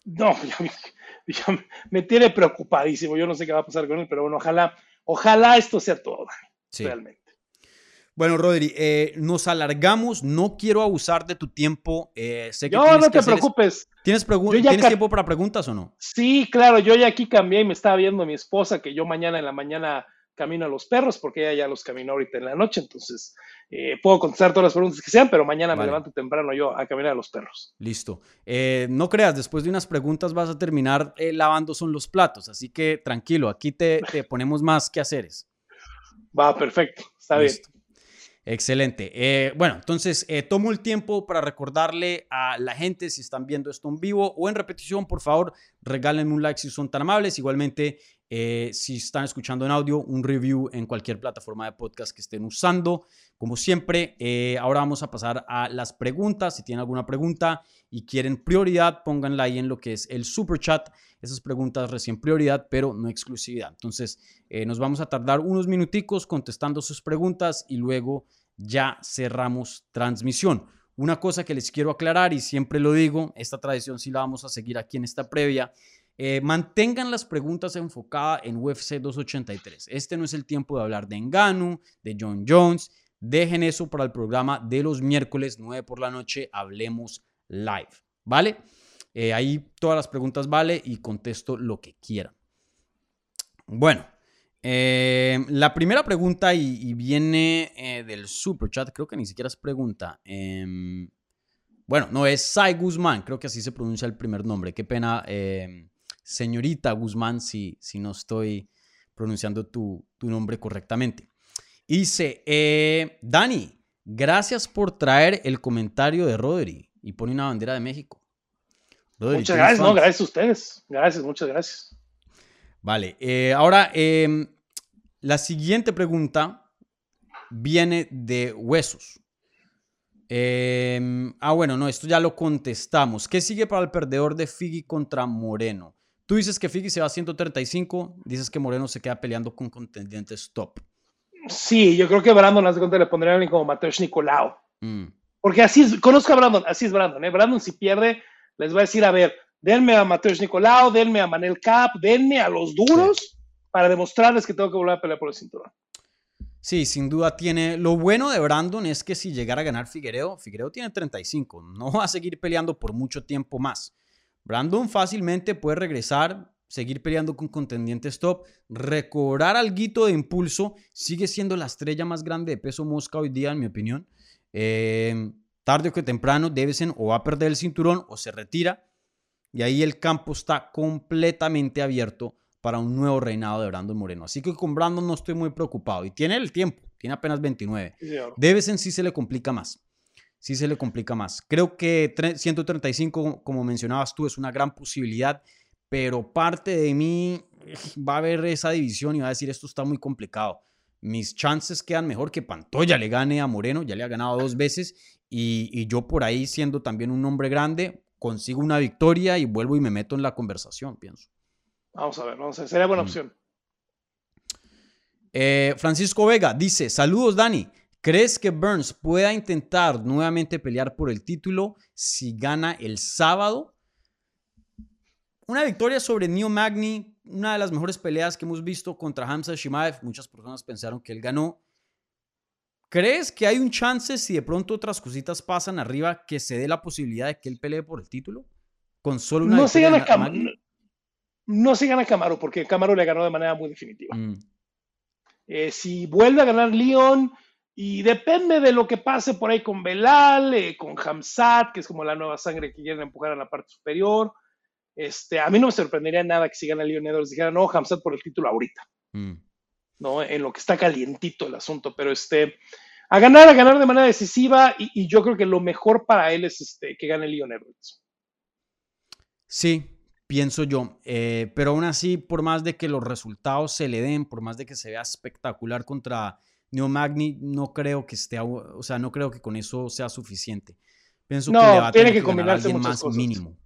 No, ya, me tiene preocupadísimo. Yo no sé qué va a pasar con él, pero bueno, ojalá, ojalá esto sea todo, realmente. Bueno, Rodri, eh, nos alargamos. No quiero abusar de tu tiempo. Eh, sé que no, no te preocupes. ¿Tienes, ¿Tienes tiempo para preguntas o no? Sí, claro. Yo ya aquí cambié y me estaba viendo mi esposa que yo mañana en la mañana camino a los perros porque ella ya los caminó ahorita en la noche. Entonces, eh, puedo contestar todas las preguntas que sean, pero mañana me levanto temprano yo a caminar a los perros. Listo. no creas, después de unas preguntas vas a terminar lavando son los platos. Así que tranquilo, aquí te, te ponemos más que haceres. Va, perfecto. Está bien. Excelente. Eh, bueno, entonces eh, tomo el tiempo para recordarle a la gente si están viendo esto en vivo o en repetición, por favor, regálenme un like si son tan amables. Igualmente, eh, si están escuchando en audio, un review en cualquier plataforma de podcast que estén usando. Como siempre, ahora vamos a pasar a las preguntas. Si tienen alguna pregunta y quieren prioridad, pónganla ahí en lo que es el super chat. Esas preguntas recién prioridad, pero no exclusividad. Entonces, nos vamos a tardar unos minuticos contestando sus preguntas y luego ya cerramos transmisión. Una cosa que les quiero aclarar y siempre lo digo, esta tradición sí la vamos a seguir aquí en esta previa. Eh, mantengan las preguntas enfocadas en UFC 283. Este no es el tiempo de hablar de Enganu, de John Jones. Dejen eso para el programa de los miércoles 9 por la noche. Hablemos live. ¿Vale? Eh, ahí todas las preguntas vale y contesto lo que quieran. Bueno, eh, la primera pregunta y, viene del super chat, creo que ni siquiera es pregunta. Em, bueno, no es Sai Guzmán, creo que así se pronuncia el primer nombre. Qué pena, em, señorita Guzmán, si, si no estoy pronunciando tu, nombre correctamente. dice, eh, Dani, gracias por traer el comentario de Rodri y pone una bandera de México. muchas gracias, no, gracias a ustedes. Gracias, muchas gracias. Vale, eh, ahora em, la siguiente pregunta viene de huesos. Em, ah, bueno, no, esto ya lo contestamos. ¿Qué sigue para el perdedor de Figi contra Moreno? Tú dices que Figi se va a 135, dices que Moreno se queda peleando con contendientes top. Sí, yo creo que Brandon, hace cuenta, le pondría a alguien como Mateusz Nicolau. Mm. Porque así es, conozco a Brandon, así es Brandon. ¿eh? Brandon, si pierde, les va a decir, a ver, denme a Mateusz Nicolau, denme a Manel Cap, denme a los duros para demostrarles que tengo que volver a pelear por el cinturón. Sí, sin duda tiene. Lo bueno de Brandon es que si llegara a ganar Figuereo, Figuereo tiene 35, no va a seguir peleando por mucho tiempo más. Brandon fácilmente puede regresar, seguir peleando con contendientes top, recobrar algo de impulso, sigue siendo la estrella más grande de peso mosca hoy día, en mi opinión. Eh, tarde o que temprano, Devesen o va a perder el cinturón o se retira y ahí el campo está completamente abierto para un nuevo reinado de Brandon Moreno. Así que con Brandon no estoy muy preocupado. Y tiene el tiempo, tiene apenas 29. Debes en sí se le complica más. Sí se le complica más. Creo que 135, como mencionabas tú, es una gran posibilidad, pero parte de mí va a ver esa división y va a decir esto está muy complicado. Mis chances quedan mejor que Pantoya le gane a Moreno, ya le ha ganado dos veces y, y yo por ahí siendo también un hombre grande, consigo una victoria y vuelvo y me meto en la conversación, pienso. Vamos a ver, vamos a ver, sería buena mm. opción. Eh, Francisco Vega dice, saludos Dani, ¿crees que Burns pueda intentar nuevamente pelear por el título si gana el sábado? Una victoria sobre Neo Magni, una de las mejores peleas que hemos visto contra Hamza Shimaev. Muchas personas pensaron que él ganó. ¿Crees que hay un chance si de pronto otras cositas pasan arriba que se dé la posibilidad de que él pelee por el título? Con solo una no se gana Camaro, no, se gana Camaro porque Camaro le ganó de manera muy definitiva. Mm. Eh, si vuelve a ganar León y depende de lo que pase por ahí con Belal, eh, con Hamzat, que es como la nueva sangre que quieren empujar a la parte superior. Este, a mí no me sorprendería nada que si gana León Edwards dijera, no, Hamzat por el título ahorita. Mm. ¿no? En lo que está calientito el asunto, pero este, a ganar, a ganar de manera decisiva y, yo creo que lo mejor para él es este, que gane Leon Edwards. Sí, pienso yo, eh, pero aún así, por más de que los resultados se le den, por más de que se vea espectacular contra Neo Magni, no creo que esté, o sea, no creo que con eso sea suficiente. Pienso que le va a tiene que, combinarse más mínimo.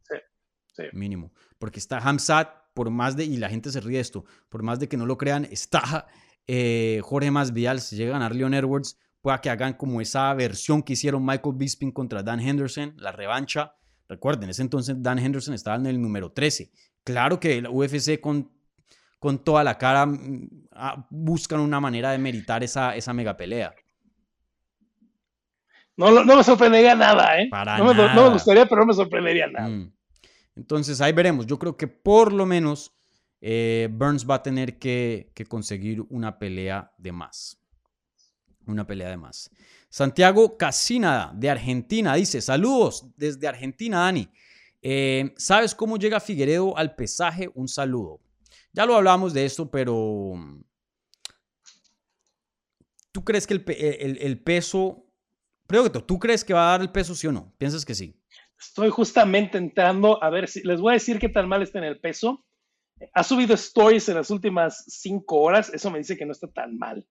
Mínimo. Porque está Hamzat, por más de, y la gente se ríe de esto, por más de que no lo crean, está eh, Jorge Masvidal, si llega a ganar Leon Edwards, pueda que hagan como esa versión que hicieron Michael Bisping contra Dan Henderson, la revancha. Recuerden, en ese entonces Dan Henderson estaba en el número 13. Claro que la UFC con, con toda la cara mm, ah, buscan una manera de meritar esa, esa mega pelea. No, no me sorprendería nada, ¿eh? Para no, Me, nada. no me gustaría, pero no me sorprendería nada. Mm. Entonces ahí veremos. Yo creo que por lo menos eh, Burns va a tener que, que conseguir una pelea de más. Una pelea de más. Santiago Casínada, de Argentina, dice: Saludos desde Argentina, Dani. Eh, ¿Sabes cómo llega Figueredo al pesaje? Un saludo. Ya lo hablamos de esto, pero. ¿Tú crees que el, pe- el- el peso. Todo, ¿tú crees que va a dar el peso, sí o no? ¿Piensas que sí? Estoy justamente entrando a ver si les voy a decir qué tan mal está en el peso. Ha subido stories en las últimas cinco horas. Eso me dice que no está tan mal.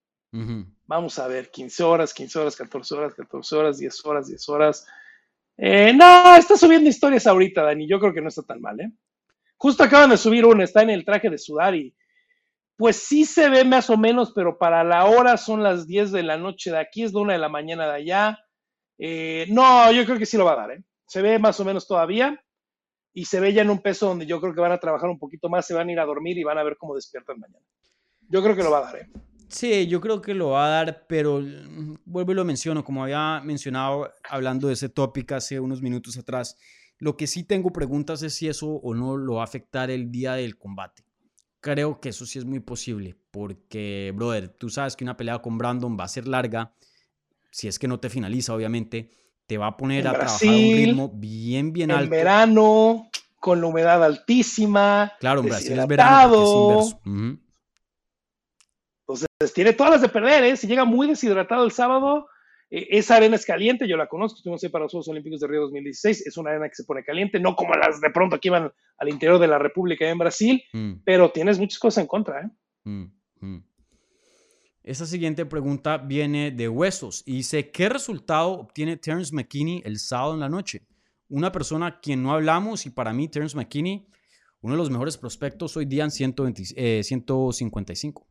Vamos a ver, 15 horas, 15 horas, 14 horas, 14 horas, 10 horas, 10 horas. Eh, no, está subiendo historias ahorita, Dani. Yo creo que no está tan mal, ¿eh? Justo acaban de subir una, está en el traje de sudar y pues sí se ve más o menos, pero para la hora son las 10 de la noche de aquí, es la 1 de la mañana de allá. Eh, no, yo creo que sí lo va a dar, ¿eh? Se ve más o menos todavía y se ve ya en un peso donde yo creo que van a trabajar un poquito más, se van a ir a dormir y van a ver cómo despiertan mañana. Yo creo que lo va a dar, ¿eh? Sí, yo creo que lo va a dar, pero mm, vuelvo y lo menciono, como había mencionado hablando de ese tópico hace unos minutos atrás, lo que sí tengo preguntas es si eso o no lo va a afectar el día del combate. Creo que eso sí es muy posible, porque, brother, tú sabes que una pelea con Brandon va a ser larga, si es que no te finaliza, obviamente, te va a poner En a trabajar a un Brasil, ritmo bien, bien En alto. verano, con la humedad altísima. Claro, en Brasil es verano es. Entonces tiene todas las de perder, ¿eh? Si llega muy deshidratado el sábado, eh, esa arena es caliente, yo la conozco, estuvimos ahí para los Juegos Olímpicos de Río 2016, es una arena que se pone caliente, no como las de pronto que iban al interior de la República en Brasil, Mm. pero tienes muchas cosas en contra, ¿eh? Mm, mm. Esta siguiente pregunta viene de Huesos y dice, ¿qué resultado obtiene Terence McKinney el sábado en la noche? Una persona a quien no hablamos y para mí Terence McKinney, uno de los mejores prospectos hoy día en 120 eh, 155.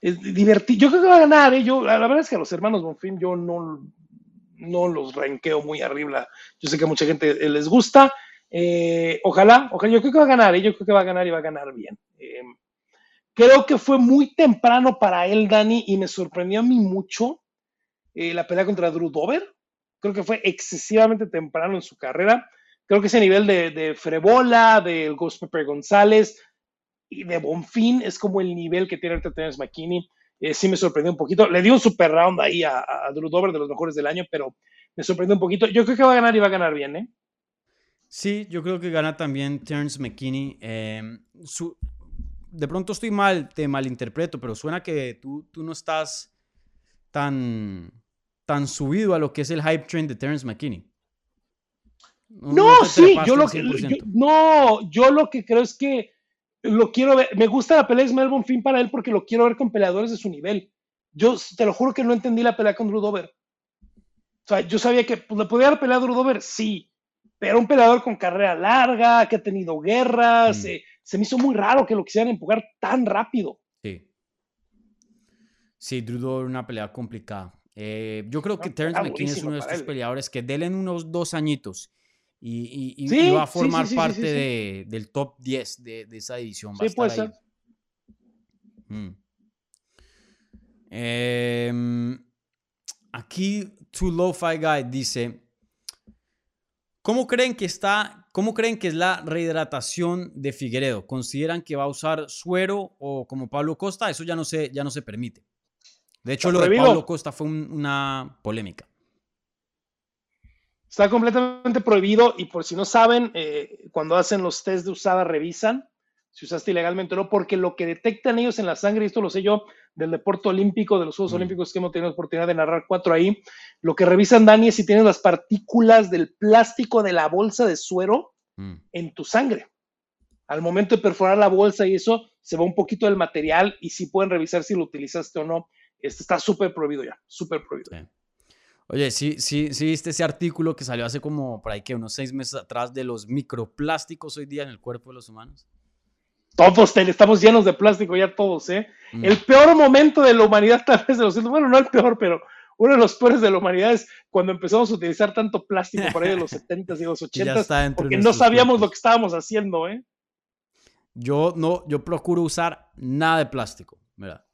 Divertido, yo creo que va a ganar, ¿eh? Yo, la, verdad es que a los hermanos Bonfim yo no, no los ranqueo muy arriba, yo sé que a mucha gente eh, les gusta, eh, ojalá, ojalá, yo creo que va a ganar, yo creo que va a ganar y va a ganar bien. Eh, creo que fue muy temprano para él, Dani, y me sorprendió a mí mucho la pelea contra Drew Dover. Creo que fue excesivamente temprano en su carrera. Creo que ese nivel de, de Frebola, del Ghost Pepper González y de Bonfin es como el nivel que tiene ahorita Terence McKinney. Eh, sí me sorprendió un poquito. Le dio un super round ahí a, a Drew Dover de los mejores del año, pero me sorprendió un poquito. Yo creo que va a ganar y va a ganar bien, ¿eh? Sí, yo creo que gana también Terence McKinney. Eh, su- de pronto estoy mal, te malinterpreto, pero suena que tú, tú no estás tan, tan subido a lo que es el hype train de Terence McKinney. No, sí, yo lo que, 100%. yo- no, yo lo que creo es que lo quiero ver, me gusta la pelea de Ismael Bonfim para él porque lo quiero ver con peleadores de su nivel. Yo te lo juro que no entendí la pelea con Drew Dover. O sea, yo sabía que pues, le podía dar pelea a Drew Dover, sí, pero un peleador con carrera larga, que ha tenido guerras, Mm. eh, se me hizo muy raro que lo quisieran empujar tan rápido. Sí. Sí, Drew una pelea complicada. Eh, yo creo que Terence McKinney es uno de estos peleadores que denle unos dos añitos y, y- y- Sí, y va a formar sí, sí, parte de- del top 10 de, de esa edición. Va Sí, a estar puede ahí. ser. Mm. Em, aquí, Too Lo-Fi Guy dice: ¿Cómo creen que está? ¿Cómo creen que es la rehidratación de Figueredo? ¿Consideran que va a usar suero o como Pablo Costa? Eso ya no se, ya no se permite. De hecho, lo de. Pablo Costa fue un- una polémica. Está completamente prohibido y por si no saben, eh, cuando hacen los test de usada revisan si usaste ilegalmente o no, porque lo que detectan ellos en la sangre, y esto lo sé yo del deporte olímpico, de los Juegos Mm. Olímpicos que hemos tenido la oportunidad de narrar cuatro ahí, lo que revisan, Dani, es si tienes las partículas del plástico de la bolsa de suero Mm. en tu sangre. Al momento de perforar la bolsa y eso, se va un poquito del material y sí pueden revisar si lo utilizaste o no. Este está súper prohibido ya, súper prohibido. Sí. Oye, sí, sí, sí viste ese artículo que salió hace como por ahí que unos seis meses atrás de los microplásticos hoy día en el cuerpo de los humanos. Todos estamos llenos de plástico ya todos, ¿eh? Mm. El peor momento de la humanidad tal vez de los bueno, no el peor, pero uno de los peores de la humanidad es cuando empezamos a utilizar tanto plástico por ahí de los 70s y los 80s, porque no sabíamos lo que estábamos haciendo, ¿eh? Yo no, yo procuro usar nada de plástico, ¿verdad?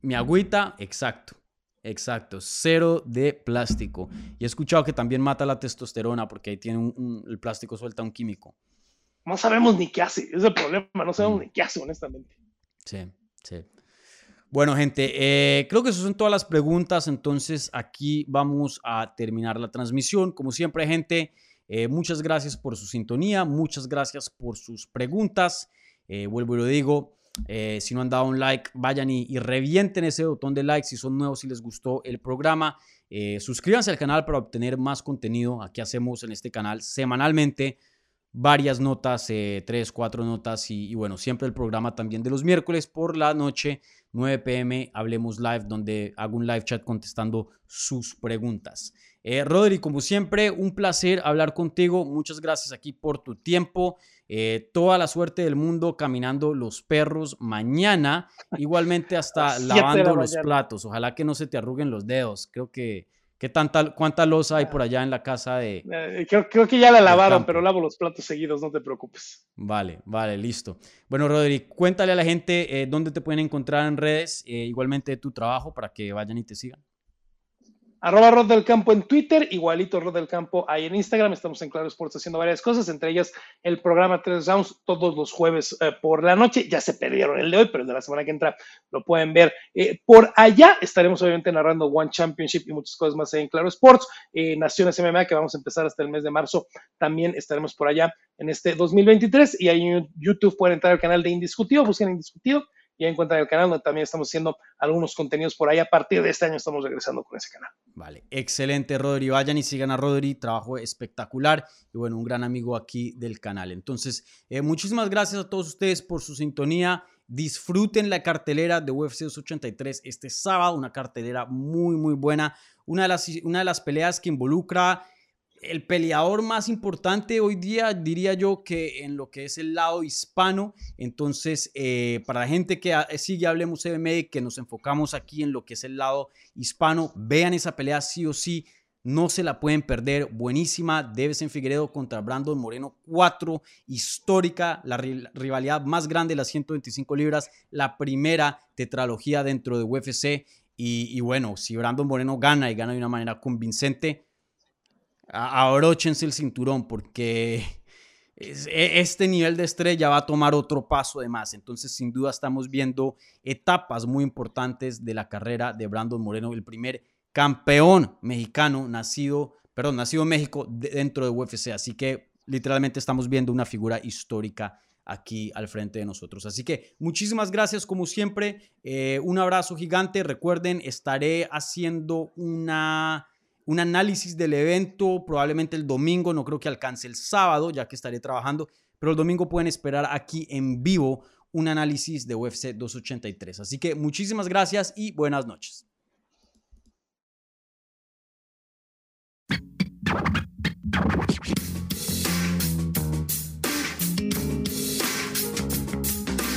Mi agüita, exacto. Exacto, cero de plástico. Y he escuchado que también mata la testosterona porque ahí tiene un, el plástico suelta un químico. No sabemos ni qué hace, es el problema, no sabemos mm. ni qué hace, honestamente. Sí, sí. Bueno, gente, eh, creo que esas son todas las preguntas, entonces aquí vamos a terminar la transmisión. Como siempre, gente, eh, muchas gracias por su sintonía, muchas gracias por sus preguntas. Eh, vuelvo y lo digo, eh, si no han dado un like, vayan y, revienten ese botón de like si son nuevos, si les gustó el programa. Eh, suscríbanse al canal para obtener más contenido. Aquí hacemos en este canal semanalmente varias notas, eh, tres, cuatro notas y, bueno, siempre el programa también de los miércoles por la noche, 9 pm, Hablemos Live, donde hago un live chat contestando sus preguntas. Eh, Rodri, como siempre, un placer hablar contigo. Muchas gracias aquí por tu tiempo. Eh, toda la suerte del mundo caminando los perros mañana. Igualmente hasta lavando los platos. Ojalá que no se te arruguen los dedos. Creo que ¿Qué tanta, ¿Cuánta losa hay por allá en la casa de.? Eh, creo, que ya la lavaron, pero lavo los platos seguidos, no te preocupes. Vale, vale, listo. Bueno, Rodri, cuéntale a la gente dónde te pueden encontrar en redes, igualmente tu trabajo, para que vayan y te sigan. Arroba Rod del Campo en Twitter, igualito Rod del Campo ahí en Instagram. Estamos en Claro Sports haciendo varias cosas, entre ellas el programa 3 Rounds todos los jueves eh, por la noche. Ya se perdieron el de hoy, pero el de la semana que entra lo pueden ver eh, por allá. Estaremos obviamente narrando One Championship y muchas cosas más ahí en Claro Sports. Eh, Naciones MMA, que vamos a empezar hasta el mes de marzo, también estaremos por allá en este 2023. Y ahí en YouTube pueden entrar al canal de Indiscutido, busquen Indiscutido ya encuentran el canal donde también estamos haciendo algunos contenidos por ahí. A partir de este año estamos regresando con ese canal. Vale, excelente Rodri. Vayan y sigan a Rodri, trabajo espectacular y bueno, un gran amigo aquí del canal. Entonces, eh, muchísimas gracias a todos ustedes por su sintonía. Disfruten la cartelera de UFC 283 este sábado, una cartelera muy, muy buena. Una de las, una de las peleas que involucra el peleador más importante hoy día, diría yo, que en lo que es el lado hispano. Entonces, eh, para la gente que sigue Hablemos MMA, que nos enfocamos aquí en lo que es el lado hispano, vean esa pelea sí o sí. No se la pueden perder. Buenísima. Devesen Figueredo contra Brandon Moreno 4. Histórica. La rivalidad más grande de las 125 libras. La primera tetralogía dentro de UFC. Y bueno, si Brandon Moreno gana y gana de una manera convincente, abróchense el cinturón porque e, este nivel de estrella va a tomar otro paso de más. Entonces, sin duda, estamos viendo etapas muy importantes de la carrera de Brandon Moreno, el primer campeón mexicano nacido, perdón, nacido en México dentro de UFC. Así que literalmente estamos viendo una figura histórica aquí al frente de nosotros. Así que muchísimas gracias como siempre. Eh, un abrazo gigante. Recuerden, estaré haciendo una un análisis del evento, probablemente el domingo, no creo que alcance el sábado, ya que estaré trabajando, pero el domingo pueden esperar aquí en vivo un análisis de UFC 283. Así que muchísimas gracias y buenas noches.